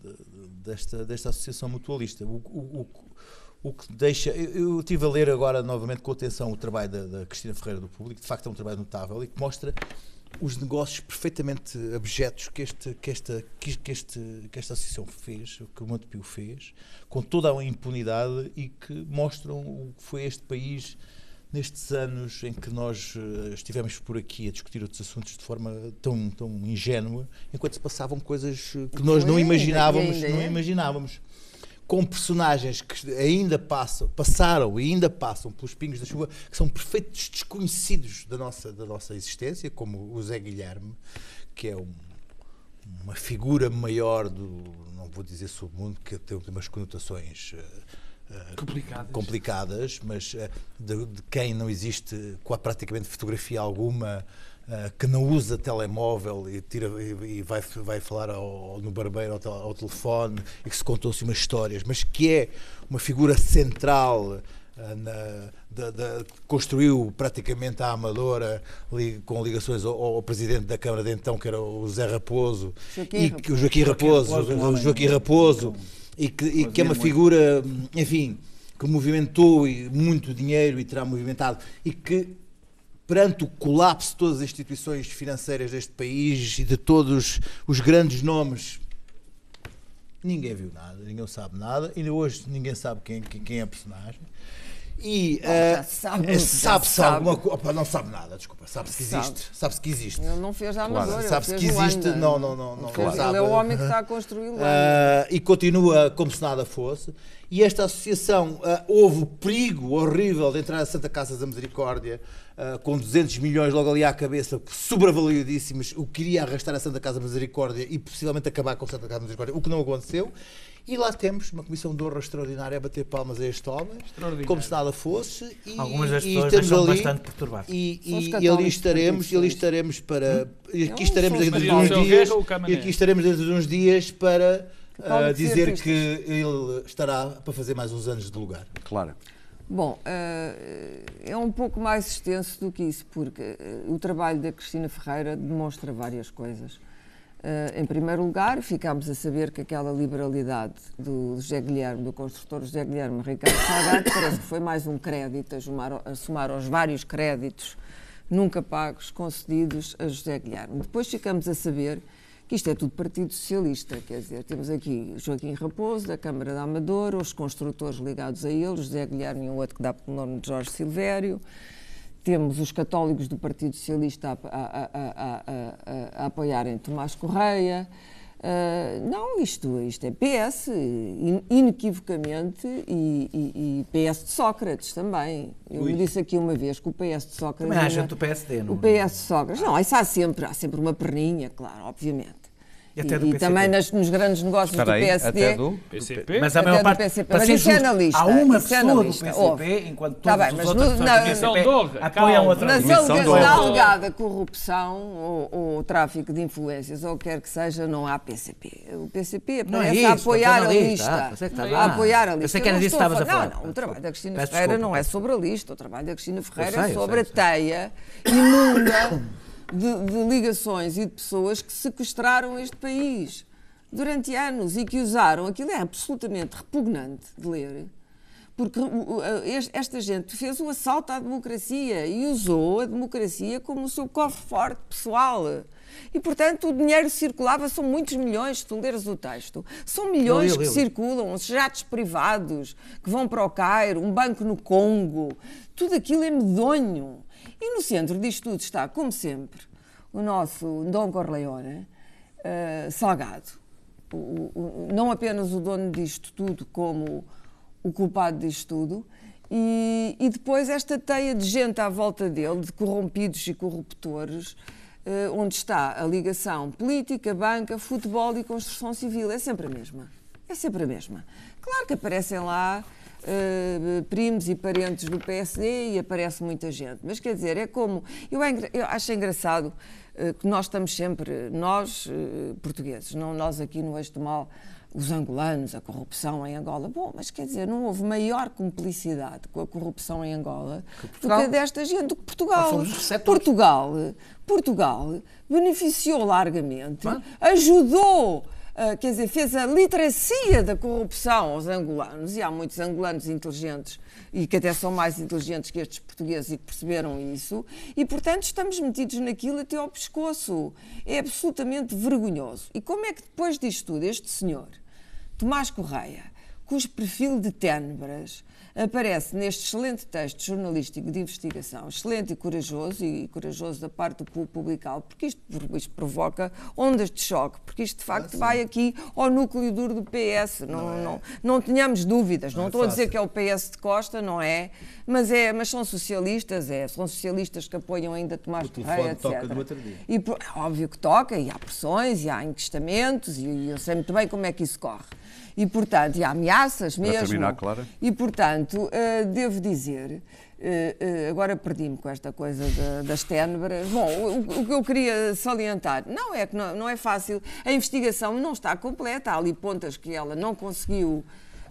da- desta, desta associação mutualista. O, o- o- que deixa. Eu, eu estive a ler agora novamente com atenção o trabalho da, da Cristina Ferreira do Público, de facto é um trabalho notável e que mostra os negócios perfeitamente abjetos que, este, que, esta, que, este, que esta associação fez, que o Montepio fez, com toda a impunidade e que mostram o que foi este país nestes anos em que nós eh, estivemos por aqui a discutir outros assuntos de forma tão, tão ingênua, enquanto se passavam coisas eh, que nós não imaginávamos, não é. imaginávamos com personagens que ainda passam, passaram e ainda passam pelos pingos da chuva, que são perfeitos desconhecidos da nossa, da nossa existência, como o Zé Guilherme, que é um- uma figura maior do, não vou dizer submundo, que tem umas conotações eh, Complicadas. complicadas, mas eh, de, de quem não existe praticamente fotografia alguma, que não usa telemóvel e, tira, e, e vai, vai falar ao- no barbeiro ao, tel- ao telefone e que se contou-se umas histórias, mas que é uma figura central. eh, na- da- da- que construiu praticamente a Amadora li- com ligações ao, ao presidente da Câmara de então, que era o Zé Raposo, Joaquim e que o Joaquim Raposo, Raposo, um o homem Joaquim Raposo, e que, e que é uma figura, enfim, que movimentou muito dinheiro e terá movimentado e que perante o colapso de todas as instituições financeiras deste país e de todos os grandes nomes, ninguém viu nada, ninguém sabe nada, ainda hoje ninguém sabe quem, quem, é a personagem. E já eh, sabe, eh, já sabe-se sabe. alguma coisa. Não sabe nada, desculpa. Sabe-se que Sabe. existe. Sabe-se que existe. Ele não fez a Amadora, ele Sabe-se que existe. Luanda. Não, não, não. não sabe. Ele é o homem que está a construir. Ah, e continua como se nada fosse. E esta associação, ah, houve o perigo horrível de entrar na Santa Casa da Misericórdia ah, com 200 milhões logo ali à cabeça, sobreavaliadíssimos, o que iria arrastar a Santa Casa da Misericórdia e possivelmente acabar com a Santa Casa da Misericórdia, o que não aconteceu. E lá temos uma comissão de honra extraordinária a bater palmas a este homem, como se nada fosse. E, Algumas das e pessoas estamos ali, bastante perturbados. E, e, e ali estaremos, e ali estaremos para. E Não, aqui estaremos são os dentro de uns dias. Ou Camané? E aqui estaremos dentro de uns dias para e dizer que ele estará para fazer mais uns anos de lugar. Claro. Bom, eh, é um pouco mais extenso do que isso, porque eh, o trabalho da Cristina Ferreira demonstra várias coisas. Eh, Em primeiro lugar, ficámos a saber que aquela liberalidade do José Guilherme, do construtor José Guilherme Ricardo Salgado, parece que foi mais um crédito a somar, a somar aos vários créditos nunca pagos concedidos a José Guilherme. Depois ficamos a saber que isto é tudo Partido Socialista, quer dizer, temos aqui Joaquim Raposo, da Câmara da Amadora, os construtores ligados a ele, José Guilherme e um outro que dá pelo nome de Jorge Silvério, temos os católicos do Partido Socialista a, a- a- a- apoiarem Tomás Correia. Ah, não, isto, isto é PS, in- inequivocamente, e, e- e PS de Sócrates também. Eu Ui. disse aqui uma vez que o PS de Sócrates. Também há gente do PSD, não O PS de Sócrates. Não, isso há sempre, há sempre uma perninha, claro, obviamente. E até do PCP. também nas- nos grandes negócios Espera do aí, PSD. até do... PCP? Mas a maior do parte, para mas isso é justo, na lista, há uma é na pessoa do lista. PCP, Ouve. enquanto Tá todas bem, as mas outras no- na- do PCP Comissão de honra, apoiam outra honra. na alegada corrupção ou, ou tráfico de influências, ou quer que seja, não há PCP. O PCP Não é isso, a apoiar estou a na lista. Ah, que a apoiar a lista. Pensei que Eu era não disso que estavas a Não, falar. não, o trabalho da Cristina Ferreira não é sobre a lista. O trabalho da Cristina Ferreira sei, é eu sobre sei, a sei. teia imunda de, de ligações e de pessoas que sequestraram este país durante anos e que usaram. Aquilo é absolutamente repugnante de ler. Porque o- es- esta gente fez o assalto à democracia e usou a democracia como o seu cofre forte pessoal. E, portanto, o dinheiro circulava, são muitos milhões, se tu leres o texto. São milhões Eu eu que circulam, os jatos privados que vão para o Cairo, um banco no Congo. Tudo aquilo é medonho. E no centro disto tudo está, como sempre, o nosso Dom Corleone, eh, Salgado. O- o- não apenas o dono disto tudo, como o culpado disto tudo. E, e depois esta teia de gente à volta dele, de corrompidos e corruptores, eh, onde está a ligação política, banca, futebol e construção civil. É sempre a mesma. É sempre a mesma. Claro que aparecem lá eh, primos e parentes do PSD e aparece muita gente. Mas quer dizer, é como. Eu, é eu acho engraçado eh, que nós estamos sempre, nós eh, portugueses, não nós aqui no Eixo do Mal, os angolanos, a corrupção em Angola. Bom, mas quer dizer, não houve maior cumplicidade com a corrupção em Angola do Portugal. que a desta gente, do que Portugal. Portugal, Portugal beneficiou largamente, ajudou, ah, quer dizer, fez a literacia da corrupção aos angolanos, e há muitos angolanos inteligentes e que até são mais inteligentes que estes portugueses e que perceberam isso, e portanto estamos metidos naquilo até ao pescoço. É absolutamente vergonhoso. E como é que depois disto tudo, este senhor, Tomás Correia, cujo perfil de ténebras aparece neste excelente texto jornalístico de investigação, excelente e corajoso, e corajoso da parte do pu- publicá-lo, porque isto, isto provoca ondas de choque, porque isto de facto vai aqui ao núcleo duro do PS, não, não, não, tenhamos dúvidas, não, é estou a dizer fácil. que é o PS de Costa, não é, mas, é, mas são socialistas, é, são socialistas que apoiam ainda Tomás Correia, etc. toca no outro dia. E é óbvio que toca, e há pressões, e há enquistamentos, e, e eu sei muito bem como é que isso corre. E, portanto, e há ameaças Para mesmo. terminar, Clara. E, portanto, eh, devo dizer, eh, eh, agora perdi-me com esta coisa da- das ténebras. Bom, o, o que eu queria salientar, não é que não, não é fácil, a investigação não está completa, há ali pontas que ela não conseguiu,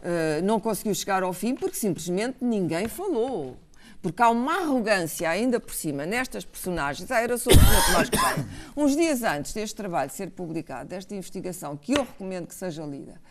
eh, não conseguiu chegar ao fim porque simplesmente ninguém falou. Porque há uma arrogância ainda por cima nestas personagens. Ah, era sobre o. Tomás Correia. [COUGHS] Uns dias antes deste trabalho ser publicado, desta investigação, que eu recomendo que seja lida,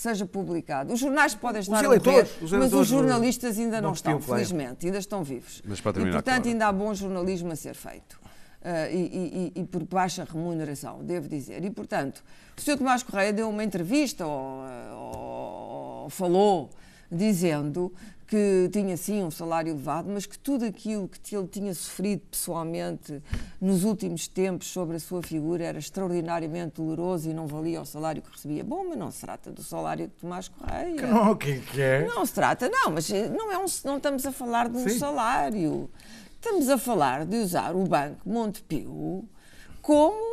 seja publicado. Os jornais podem estar a morrer, eleitores, os mas eleitores os jornalistas ainda não, não estão, felizmente, ainda estão vivos. Mas para e, terminar, portanto, Clara. ainda há bom jornalismo a ser feito. Ah, e, e- e- e por baixa remuneração, devo dizer. E, portanto, o Sr. Tomás Correia deu uma entrevista ou, ou- ou falou dizendo que tinha sim um salário elevado, mas que tudo aquilo que ele tinha sofrido pessoalmente nos últimos tempos sobre a sua figura era extraordinariamente doloroso e não valia o salário que recebia. Bom, mas não se trata do salário de Tomás Correia. [LAUGHS] Não, o que que é? Não se trata, não, mas eh, não, é um, não estamos a falar de um Sim. salário. Estamos a falar de usar o Banco Montepio como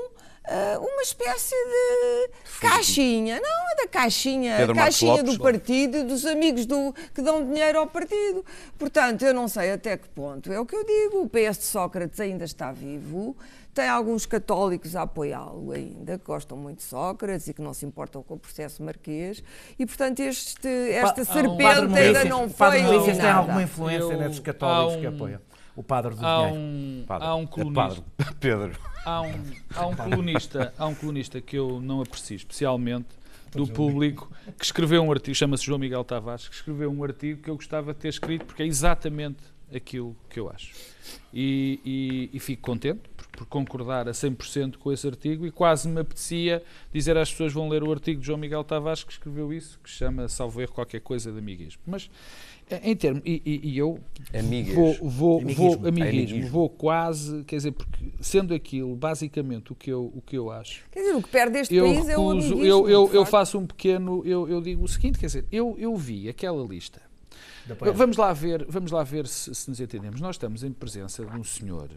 ah, uma espécie de caixinha. Não, é da caixinha, Pedro caixinha Lopes. do partido, dos amigos do, que dão dinheiro ao partido. Portanto, eu não sei até que ponto. É o que eu digo, o PS de Sócrates ainda está vivo. Tem alguns católicos a apoiá-lo ainda, que gostam muito de Sócrates e que não se importam com o processo marquês. E, portanto, este, esta Pa- um- serpente Padre ainda não O Padre foi Milícias tem alguma influência Eu- nesses católicos há que um- apoiam o padre do Há dinheiro. um, Padre. há um É colunista, padre. [LAUGHS] Pedro. há um, há um colunista, há um colunista que eu não aprecio especialmente do público que escreveu um artigo, chama-se João Miguel Tavares, que escreveu um artigo que eu gostava de ter escrito porque é exatamente aquilo que eu acho. E, e- e fico contente por, por concordar a 100% com esse artigo e quase me apetecia dizer às pessoas vão ler o artigo de João Miguel Tavares que escreveu isso, que se chama, salvo erro, qualquer coisa de amiguismo. Mas, em termos, e, e- e eu Amigas. vou, vou, Amiguismo. vou, amiguismo, Amiguismo. vou quase, quer dizer, porque sendo aquilo basicamente o que eu, o que eu acho, Quer dizer, o que perde este eu país é o amiguismo. eu, eu, eu faço um pequeno, eu, eu digo o seguinte, quer dizer, eu, eu vi aquela lista. Vamos lá ver, vamos lá ver se, se nos entendemos. Nós estamos em presença de um senhor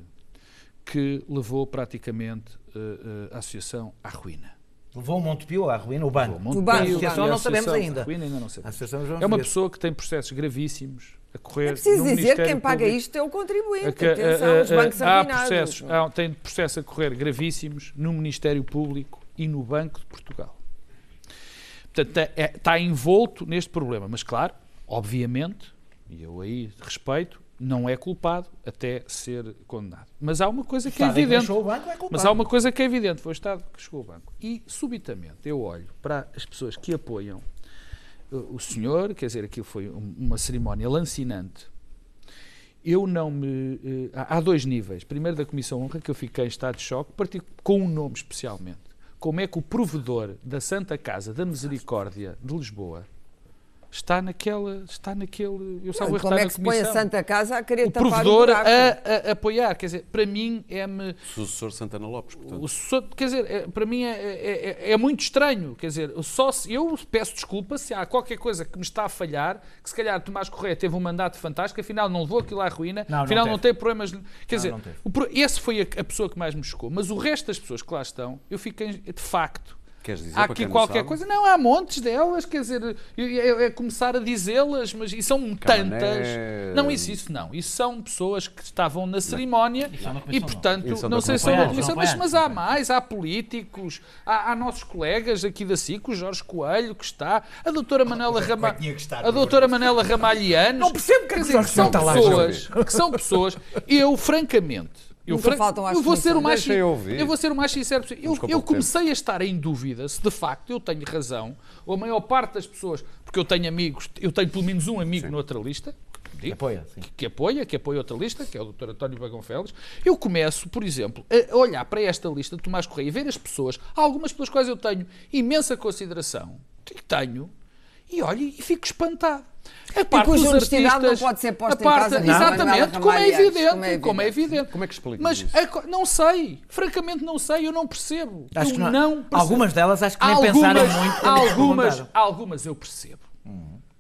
que levou praticamente eh, eh, a associação à ruína. Levou o Montepio à ruína, o banco. O banco, A associação a não sabemos ainda. ainda não A sabemos. Associação João É uma pessoa que tem processos gravíssimos a correr. É preciso no dizer que Ministério quem paga Público. isto é o contribuinte. É que, Atenção, eh, os eh, bancos há arruinados. processos, há, tem processos a correr gravíssimos no Ministério Público e no Banco de Portugal. Portanto, é- é- está envolto neste problema. Mas, claro, obviamente, e eu aí respeito, não é culpado até ser condenado. Mas há uma coisa que é que evidente. deixou o banco é culpado. Mas há uma coisa que é evidente, foi o Estado que chegou ao banco. E, subitamente, eu olho para as pessoas que apoiam uh, o senhor, quer dizer, aquilo foi um- uma cerimónia lancinante. Eu não me. eh, há dois níveis. Primeiro, da Comissão Honra, que eu fiquei em estado de choque, com um nome especialmente. Como é que o provedor da Santa Casa da Misericórdia de Lisboa está naquela. está naquele. Eu salvo erro, Como é que se põe a. Santa Casa a querer o tapar o provedor buraco? a, a apoiar. Quer dizer, para mim é-me. Sucessor Santana Lopes, portanto. O so- quer dizer, é- para mim é, é- é- é muito estranho. Quer dizer, só se, eu peço desculpa se há qualquer coisa que me está a falhar, que se calhar Tomás Correia teve um mandato fantástico, afinal não levou aquilo à ruína, Não, não afinal não, teve. tem problemas. Quer dizer, não teve. o pro- esse foi a, a pessoa que mais me chocou. Mas o resto das pessoas que lá estão, eu fiquei de facto Queres dizer Há aqui não qualquer sabe? coisa. Não, há montes delas, quer dizer, é, é começar a dizê-las, mas e são tantas. Não, isso, isso não. Isso são pessoas que estavam na cerimónia é e, não. portanto, é não da sei se são da Não comissão, mas, não mas há mais, há políticos, há, há nossos colegas aqui da SIC, o Jorge Coelho, que está, a doutora Manela Ramalho. estar, A doutora Manela Ramalhianos. Não percebo que quer é que dizer, que são pessoas, que são pessoas, eu francamente, eu, fran- faltam eu vou ser o mais Deixa eu ouvir. eu vou ser o mais sincero possível. Eu, eu pouco tempo. comecei a estar em dúvida se de facto eu tenho razão, ou a maior parte das pessoas, porque eu tenho amigos, eu tenho pelo menos um amigo noutra lista, digo, Apoia, sim. que apoia, que apoia outra lista, que é o Dr. António Bagão Félix, eu começo, por exemplo, a olhar para esta lista de Tomás Correia e ver as pessoas, algumas pelas quais eu tenho imensa consideração, que tenho, e olho e fico espantado. A parte cuja dos honestidade não artistas, pode ser posta a em parte- causa de Manuela Exatamente, como é, evidente, como é como é evidente. evidente. Como é que explicas Mas isso? a não sei, francamente não sei, eu não percebo. Acho eu que não- não percebo. algumas delas acho que nem algumas, pensaram muito Algumas, algumas eu percebo.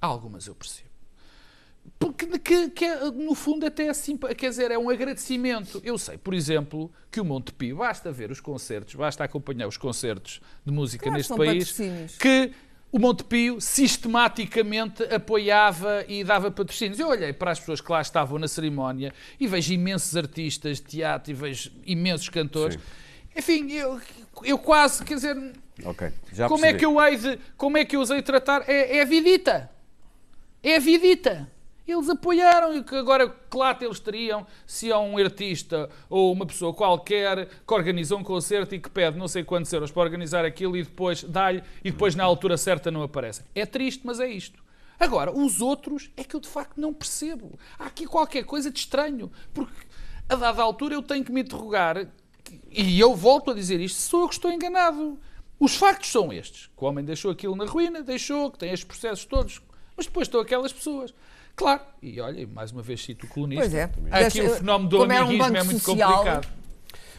Algumas eu percebo. Porque que, que é, no fundo até é assim, quer dizer, é um agradecimento. Eu sei, por exemplo, que o Monte Pio, basta ver os concertos, basta acompanhar os concertos de música Claro, neste são país, patrocínios. que o Monte Pio sistematicamente apoiava e dava patrocínios. Eu olhei para as pessoas que lá estavam na cerimónia e vejo imensos artistas de teatro e vejo imensos cantores. Sim. Enfim, eu, eu quase, quer dizer, Ok, já como é que eu hei de, como é que eu usei tratar? É, é a vidita. É a vidita. Eles apoiaram e que agora que lata eles teriam se há um artista ou uma pessoa qualquer que organiza um concerto e que pede não sei quantos euros para organizar aquilo e depois dá-lhe e depois na altura certa não aparece. É triste, mas é isto. Agora, os outros é que eu de facto não percebo. Há aqui qualquer coisa de estranho. Porque a dada altura eu tenho que me interrogar e eu volto a dizer isto, sou eu que estou enganado. Os factos são estes. Que o homem deixou aquilo na ruína, deixou, que tem estes processos todos. Mas depois estão aquelas pessoas. Claro, e olha, mais uma vez cito o colunista. Pois é. Aqui Deixa- o fenómeno do é um amiguismo é muito social, complicado.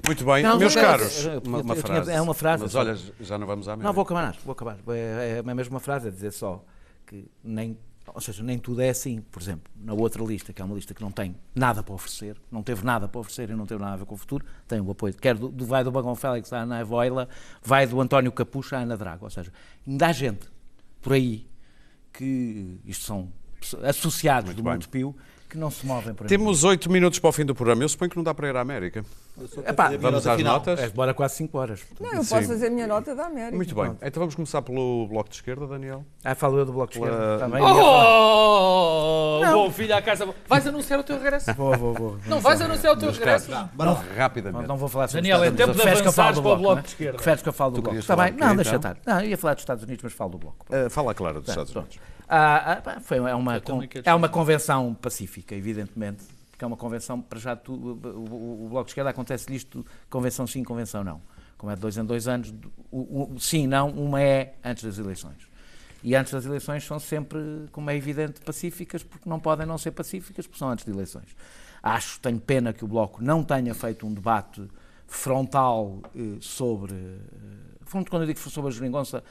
Muito bem, Não, meus caros, eu- eu- uma, uma eu tinha- frase. é uma frase, Mas olha, já não vamos à América. Não, vou acabar, vou acabar. É é a mesma frase, é dizer só que nem, ou seja, nem tudo é assim. Por exemplo, na outra lista, que é uma lista que não tem nada para oferecer, não teve nada para oferecer e não teve nada a ver com o futuro, tem o apoio, quer do, do- vai do Bagão Félix à Ana Evoila, vai do António Capucha à Ana Drago. Ou seja, ainda há gente por aí que, isto são associados do bem. Monte Pio, que não se movem por aí. Temos oito minutos para o fim do programa. Eu suponho que não dá para ir à América. Epá, Vamos às notas? É, bora quase 5 horas. Não, eu Sim. posso fazer a minha nota da América. Muito bem. Então vamos começar pelo bloco de esquerda, Daniel. Ah, falo eu do Bloco de Esquerda. Também. Oh, bom filho à casa. Vais anunciar o teu regresso? Vou, vou, vou. Não vais anunciar o teu regresso? Não, Rapidamente. não vou falar sobre Daniel, é Estados tempo de avançares do para o bloco de esquerda. Preferes que eu fale do bloco? Está bem? Não, deixa então? estar. Não, ia falar dos Estados Unidos, mas falo do bloco. Uh, fala claro dos Estados Pronto. Unidos. Ah, ah, foi, é, uma, con- é uma convenção pacífica, evidentemente, porque é uma convenção, para já, tu, o, o- Bloco de Esquerda acontece isto, convenção sim, convenção não. Como é de dois em dois anos, o, o- sim, não, uma é antes das eleições. E antes das eleições são sempre, como é evidente, pacíficas, porque não podem não ser pacíficas, porque são antes de eleições. Acho, tenho pena que o Bloco não tenha feito um debate frontal eh, sobre. eh, quando eu digo sobre a geringonça,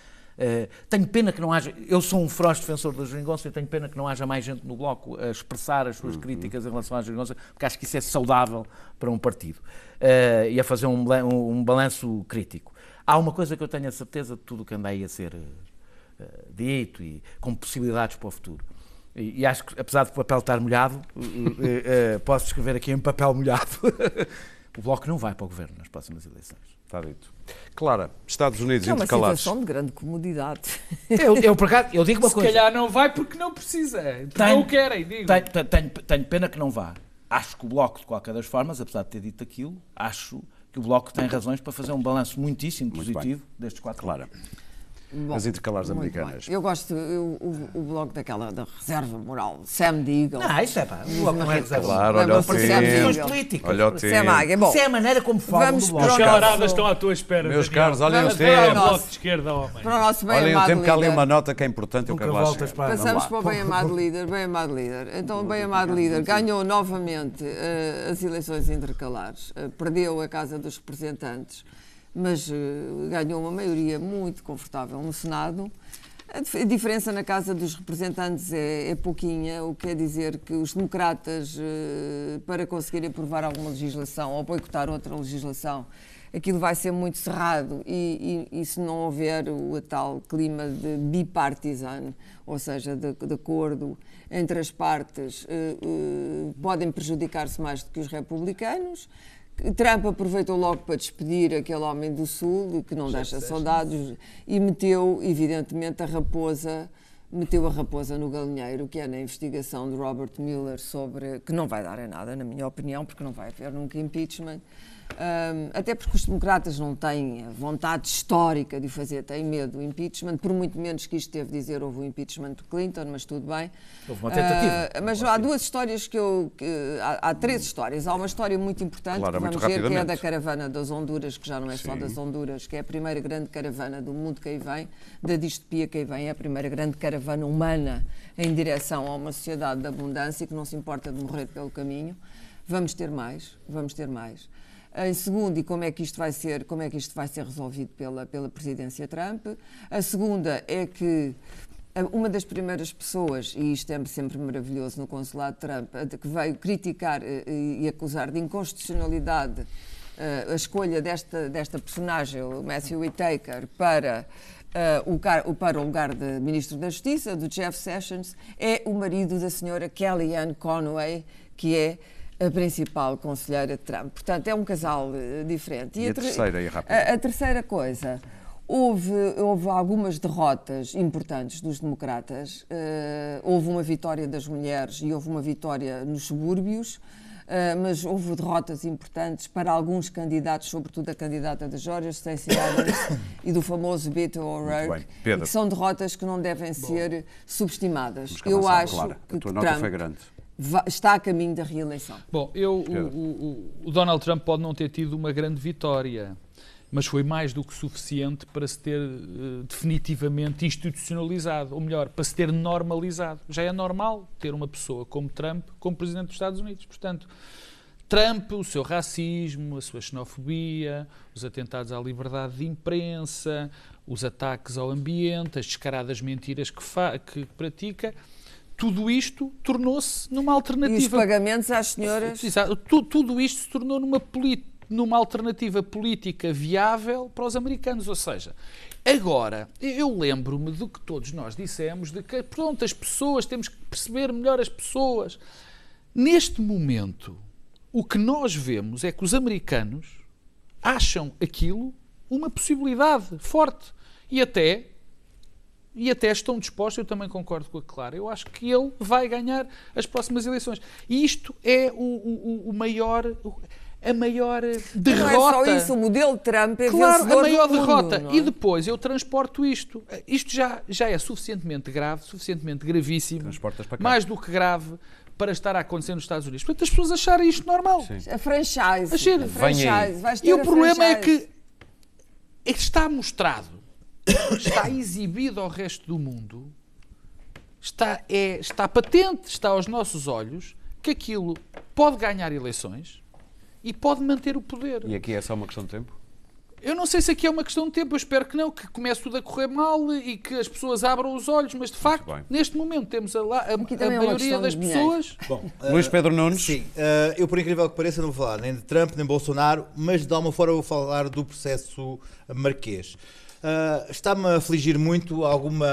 tenho pena que não haja. Eu sou um feroz defensor da geringonça e tenho pena que não haja mais gente no Bloco a expressar as suas críticas em relação à geringonça, porque acho que isso é saudável para um partido eh, e a fazer um, um, um balanço crítico. Há uma coisa que eu tenho a certeza de tudo o que anda aí a ser eh, eh, dito e com possibilidades para o futuro. E, e acho que, apesar do papel estar molhado, eh, eh, eh, posso escrever aqui em papel molhado. [LAUGHS] o Bloco não vai para o governo nas próximas eleições. Está dito. Clara, Estados Unidos É uma intercalados. situação de grande comodidade. Eu, eu, por acaso, eu digo uma Se coisa. calhar não vai porque não precisa. Porque Tenho- não o querem, digo. Tenho, tenho- tenho- pena que não vá. Acho que o Bloco, de qualquer das formas, apesar de ter dito aquilo, acho que o Bloco tem razões para fazer um balanço muitíssimo Muito positivo destes quatro Clara, anos. Bom, as intercalares americanas. bem. Eu gosto, eu- o, o bloco daquela da reserva moral, Sam Deagle. Não, isso é pá. O Bloco não é reserva. Claro, olha o tempo. Políticas. Olha o tempo. Bom, Isso é a maneira como falam Vamos do o Os camaradas estão à tua espera. Meus Daniel. caros, olhem Vamos o para o É tempo. nosso- bloco de esquerda, homem. para o nosso bem Olhem o amado tempo que há ali líder. uma nota que é importante. Eu quero lá voltas Vamos Passamos lá. para o bem amado líder, bem amado líder. Então, o bem amado líder ganhou novamente eh, as eleições intercalares, Eh, perdeu a Casa dos Representantes, mas eh, ganhou uma maioria muito confortável no Senado. A dif- a diferença na Casa dos Representantes é, é pouquinha, o que quer dizer que os democratas, eh, para conseguirem aprovar alguma legislação ou boicotar outra legislação, aquilo vai ser muito cerrado e, e- e se não houver o tal clima de bipartisan, ou seja, de, de acordo entre as partes, eh, podem prejudicar-se mais do que os republicanos. Trump aproveitou logo para despedir aquele homem do Sul, que não deixa saudades, e meteu, evidentemente, a raposa meteu a raposa no galinheiro, que é na investigação de Robert Mueller sobre, que não vai dar em nada, na minha opinião, porque não vai haver nunca impeachment. Ahm, até porque os democratas não têm a vontade histórica de o fazer, têm medo do impeachment, por muito menos que isto teve dizer, houve o impeachment de Clinton, mas tudo bem. Houve uma tentativa. Ah, mas há duas histórias que eu. que- há, há três histórias. Há uma história muito importante Claro, que vamos ver, que é da caravana das Honduras, que já não é só Sim. das Honduras, que é a primeira grande caravana do mundo que aí vem, da distopia que aí vem, é a primeira grande caravana humana em direção a uma sociedade de abundância que não se importa de morrer pelo caminho. Vamos ter mais, vamos ter mais. Em segundo, e como é que isto vai ser, como é que isto vai ser resolvido pela, pela presidência Trump? A segunda é que eh, uma das primeiras pessoas, e isto é sempre maravilhoso no consulado Trump, que veio criticar eh, e acusar de inconstitucionalidade eh, a escolha desta, desta personagem, o Matthew Whitaker, para, eh, car- o- para o lugar de Ministro da Justiça, do Jeff Sessions, é o marido da senhora Kellyanne Conway, que é a principal conselheira de Trump. Portanto, é um casal eh, diferente. E a ter- terceira aí, rápido. a, a terceira coisa, houve, houve algumas derrotas importantes dos democratas. Eh, houve uma vitória das mulheres e houve uma vitória nos subúrbios. eh, mas houve derrotas importantes para alguns candidatos, sobretudo a candidata da Georgia, Stacey [COUGHS] Abrams, e do famoso Beto. O'Rourke, e que são derrotas que não devem ser subestimadas. Eu acho claro. que A tua que nota Trump foi grande. Está a caminho da reeleição. Bom, eu, o, o- o- Donald Trump pode não ter tido uma grande vitória, mas foi mais do que suficiente para se ter eh, definitivamente institucionalizado, ou melhor, para se ter normalizado. Já é normal ter uma pessoa como Trump como presidente dos Estados Unidos. Portanto, Trump, o seu racismo, a sua xenofobia, os atentados à liberdade de imprensa, os ataques ao ambiente, as descaradas mentiras que, fa- que pratica, tudo isto tornou-se numa E os alternativa pagamentos às senhoras. Exato. Tu- tudo isto se tornou numa, numa alternativa política viável para os americanos. Ou seja, agora, eu lembro-me do que todos nós dissemos, de que, pronto, as pessoas, temos que perceber melhor as pessoas. Neste momento, o que nós vemos é que os americanos acham aquilo uma possibilidade forte. E até e até estão dispostos, eu também concordo com a Clara, eu acho que ele vai ganhar as próximas eleições. E isto é o, o- o maior, o- a maior derrota. Não é só isso, o modelo Trump é Claro, vencedor a maior mundo, derrota. é? E depois eu transporto isto. Isto já, já é suficientemente grave, suficientemente gravíssimo, Transportas para cá. mais do que grave para estar a acontecer nos Estados Unidos. Portanto, as pessoas acharem isto normal. A franchise. Achei- a franchise. Vais ter E o a problema é franchise. que está mostrado, está exibido ao resto do mundo, está, é, está patente, está aos nossos olhos, que aquilo pode ganhar eleições e pode manter o poder. E aqui é só uma questão de tempo? Eu não sei se aqui é uma questão de tempo, eu espero que não, que comece tudo a correr mal e que as pessoas abram os olhos, mas de facto, neste momento temos a, a- a é maioria questão das pessoas. Bom, [LAUGHS] Luís eh, Pedro Nunes. Sim, eh, eu por incrível que pareça não vou falar nem de Trump nem de Bolsonaro, mas de alguma forma vou falar do processo marquês. Eh, Está-me a afligir muito alguma,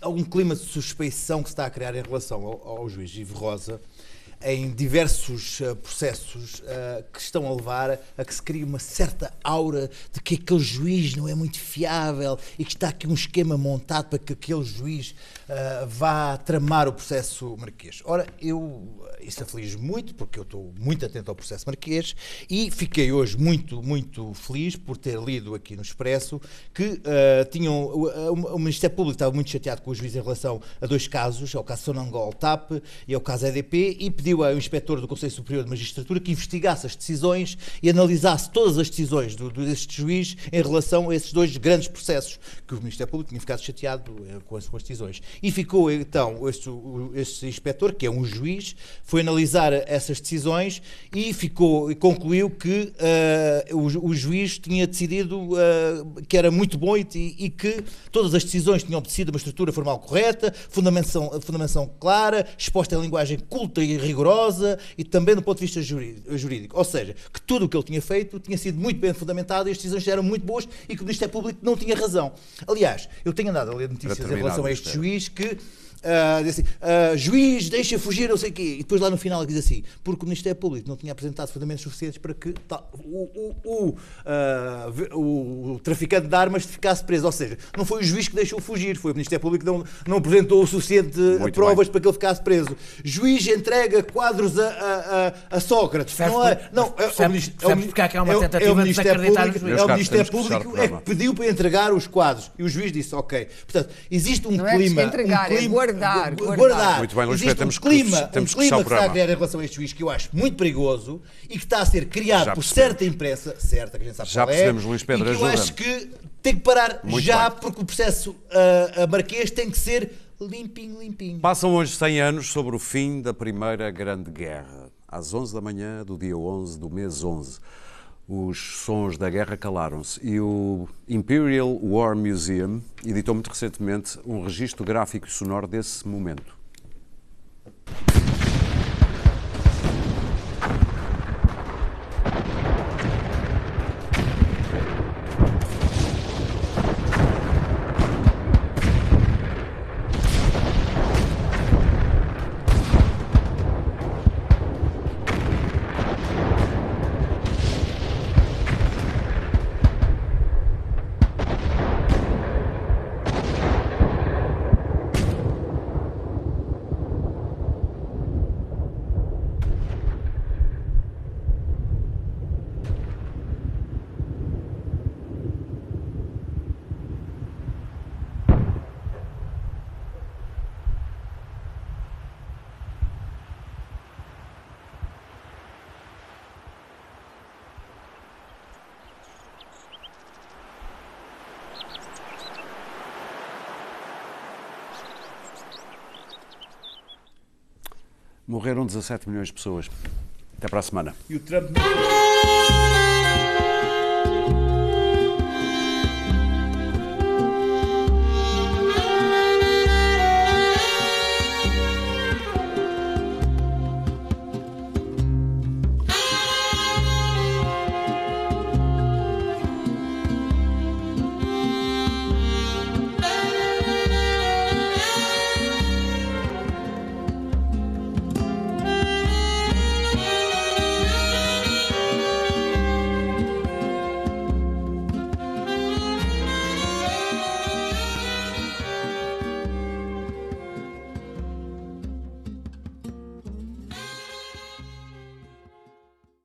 algum clima de suspeição que se está a criar em relação ao, ao juiz Ivo Rosa em diversos eh, processos eh, que estão a levar a que se crie uma certa aura de que aquele juiz não é muito fiável e que está aqui um esquema montado para que aquele juiz eh, vá tramar o processo marquês. Ora, eu isso aflige muito porque eu estou muito atento ao processo marquês e fiquei hoje muito, muito feliz por ter lido aqui no Expresso que tinham o- o Ministério Público estava muito chateado com o juiz em relação a dois casos, ao caso Sonangol TAP e ao caso EDP e pediu ao inspetor do Conselho Superior de Magistratura que investigasse as decisões e analisasse todas as decisões do, do- deste juiz em relação a esses dois grandes processos que o Ministério Público tinha ficado chateado eh, com as, com as decisões. E ficou então este, este inspetor, que é um juiz, foi analisar essas decisões e ficou concluiu que eh, o, o juiz tinha decidido eh, que era muito bom e, e que todas as decisões tinham obedecido uma estrutura formal correta, fundamentação, fundamentação clara, exposta em linguagem culta e rigorosa rigorosa e também do ponto de vista jurídico. Ou seja, que tudo o que ele tinha feito tinha sido muito bem fundamentado e as decisões eram muito boas e que o Ministério Público não tinha razão. Aliás, eu tenho andado a ler notícias em relação a este juiz que ah, diz assim, ah, juiz deixa fugir não sei o quê e depois lá no final diz assim porque o Ministério Público não tinha apresentado fundamentos suficientes para que tal- o, o- o, ve- o- traficante de armas ficasse preso, ou seja, não foi o juiz que deixou fugir, foi o Ministério Público que não, não apresentou o suficiente Muito provas para que ele ficasse preso. Juiz entrega quadros a, a, a- a Sócrates. Percebe- não é, não, é, percebe- o Ministério- percebe é o- porque é há é tentativa é o Ministério Público-. É o Ministério Público é que pediu para entregar os quadros e o juiz disse ok. Portanto, existe um Não é clima. entregar, um é clima guardar, gu- guardar. Muito bem, Luís Existe um que- clima, temos um que fechar clima o que está a criar em relação a este juiz que eu acho muito perigoso e que está a ser criado Já por percebemos. certa imprensa, certa, que a gente sabe Já qual é, percebemos, Luís Pedro, e que eu acho que tem que parar Muito já bem. porque o processo ah, a Marquês tem que ser limpinho, limpinho. Passam hoje 100 anos sobre o fim da Primeira Grande Guerra. Às 11 da manhã do dia 11 do mês 11. Os sons da guerra calaram-se e o Imperial War Museum editou muito recentemente um registro gráfico e sonoro desse momento. Morreram 17 milhões de pessoas. Até para a semana.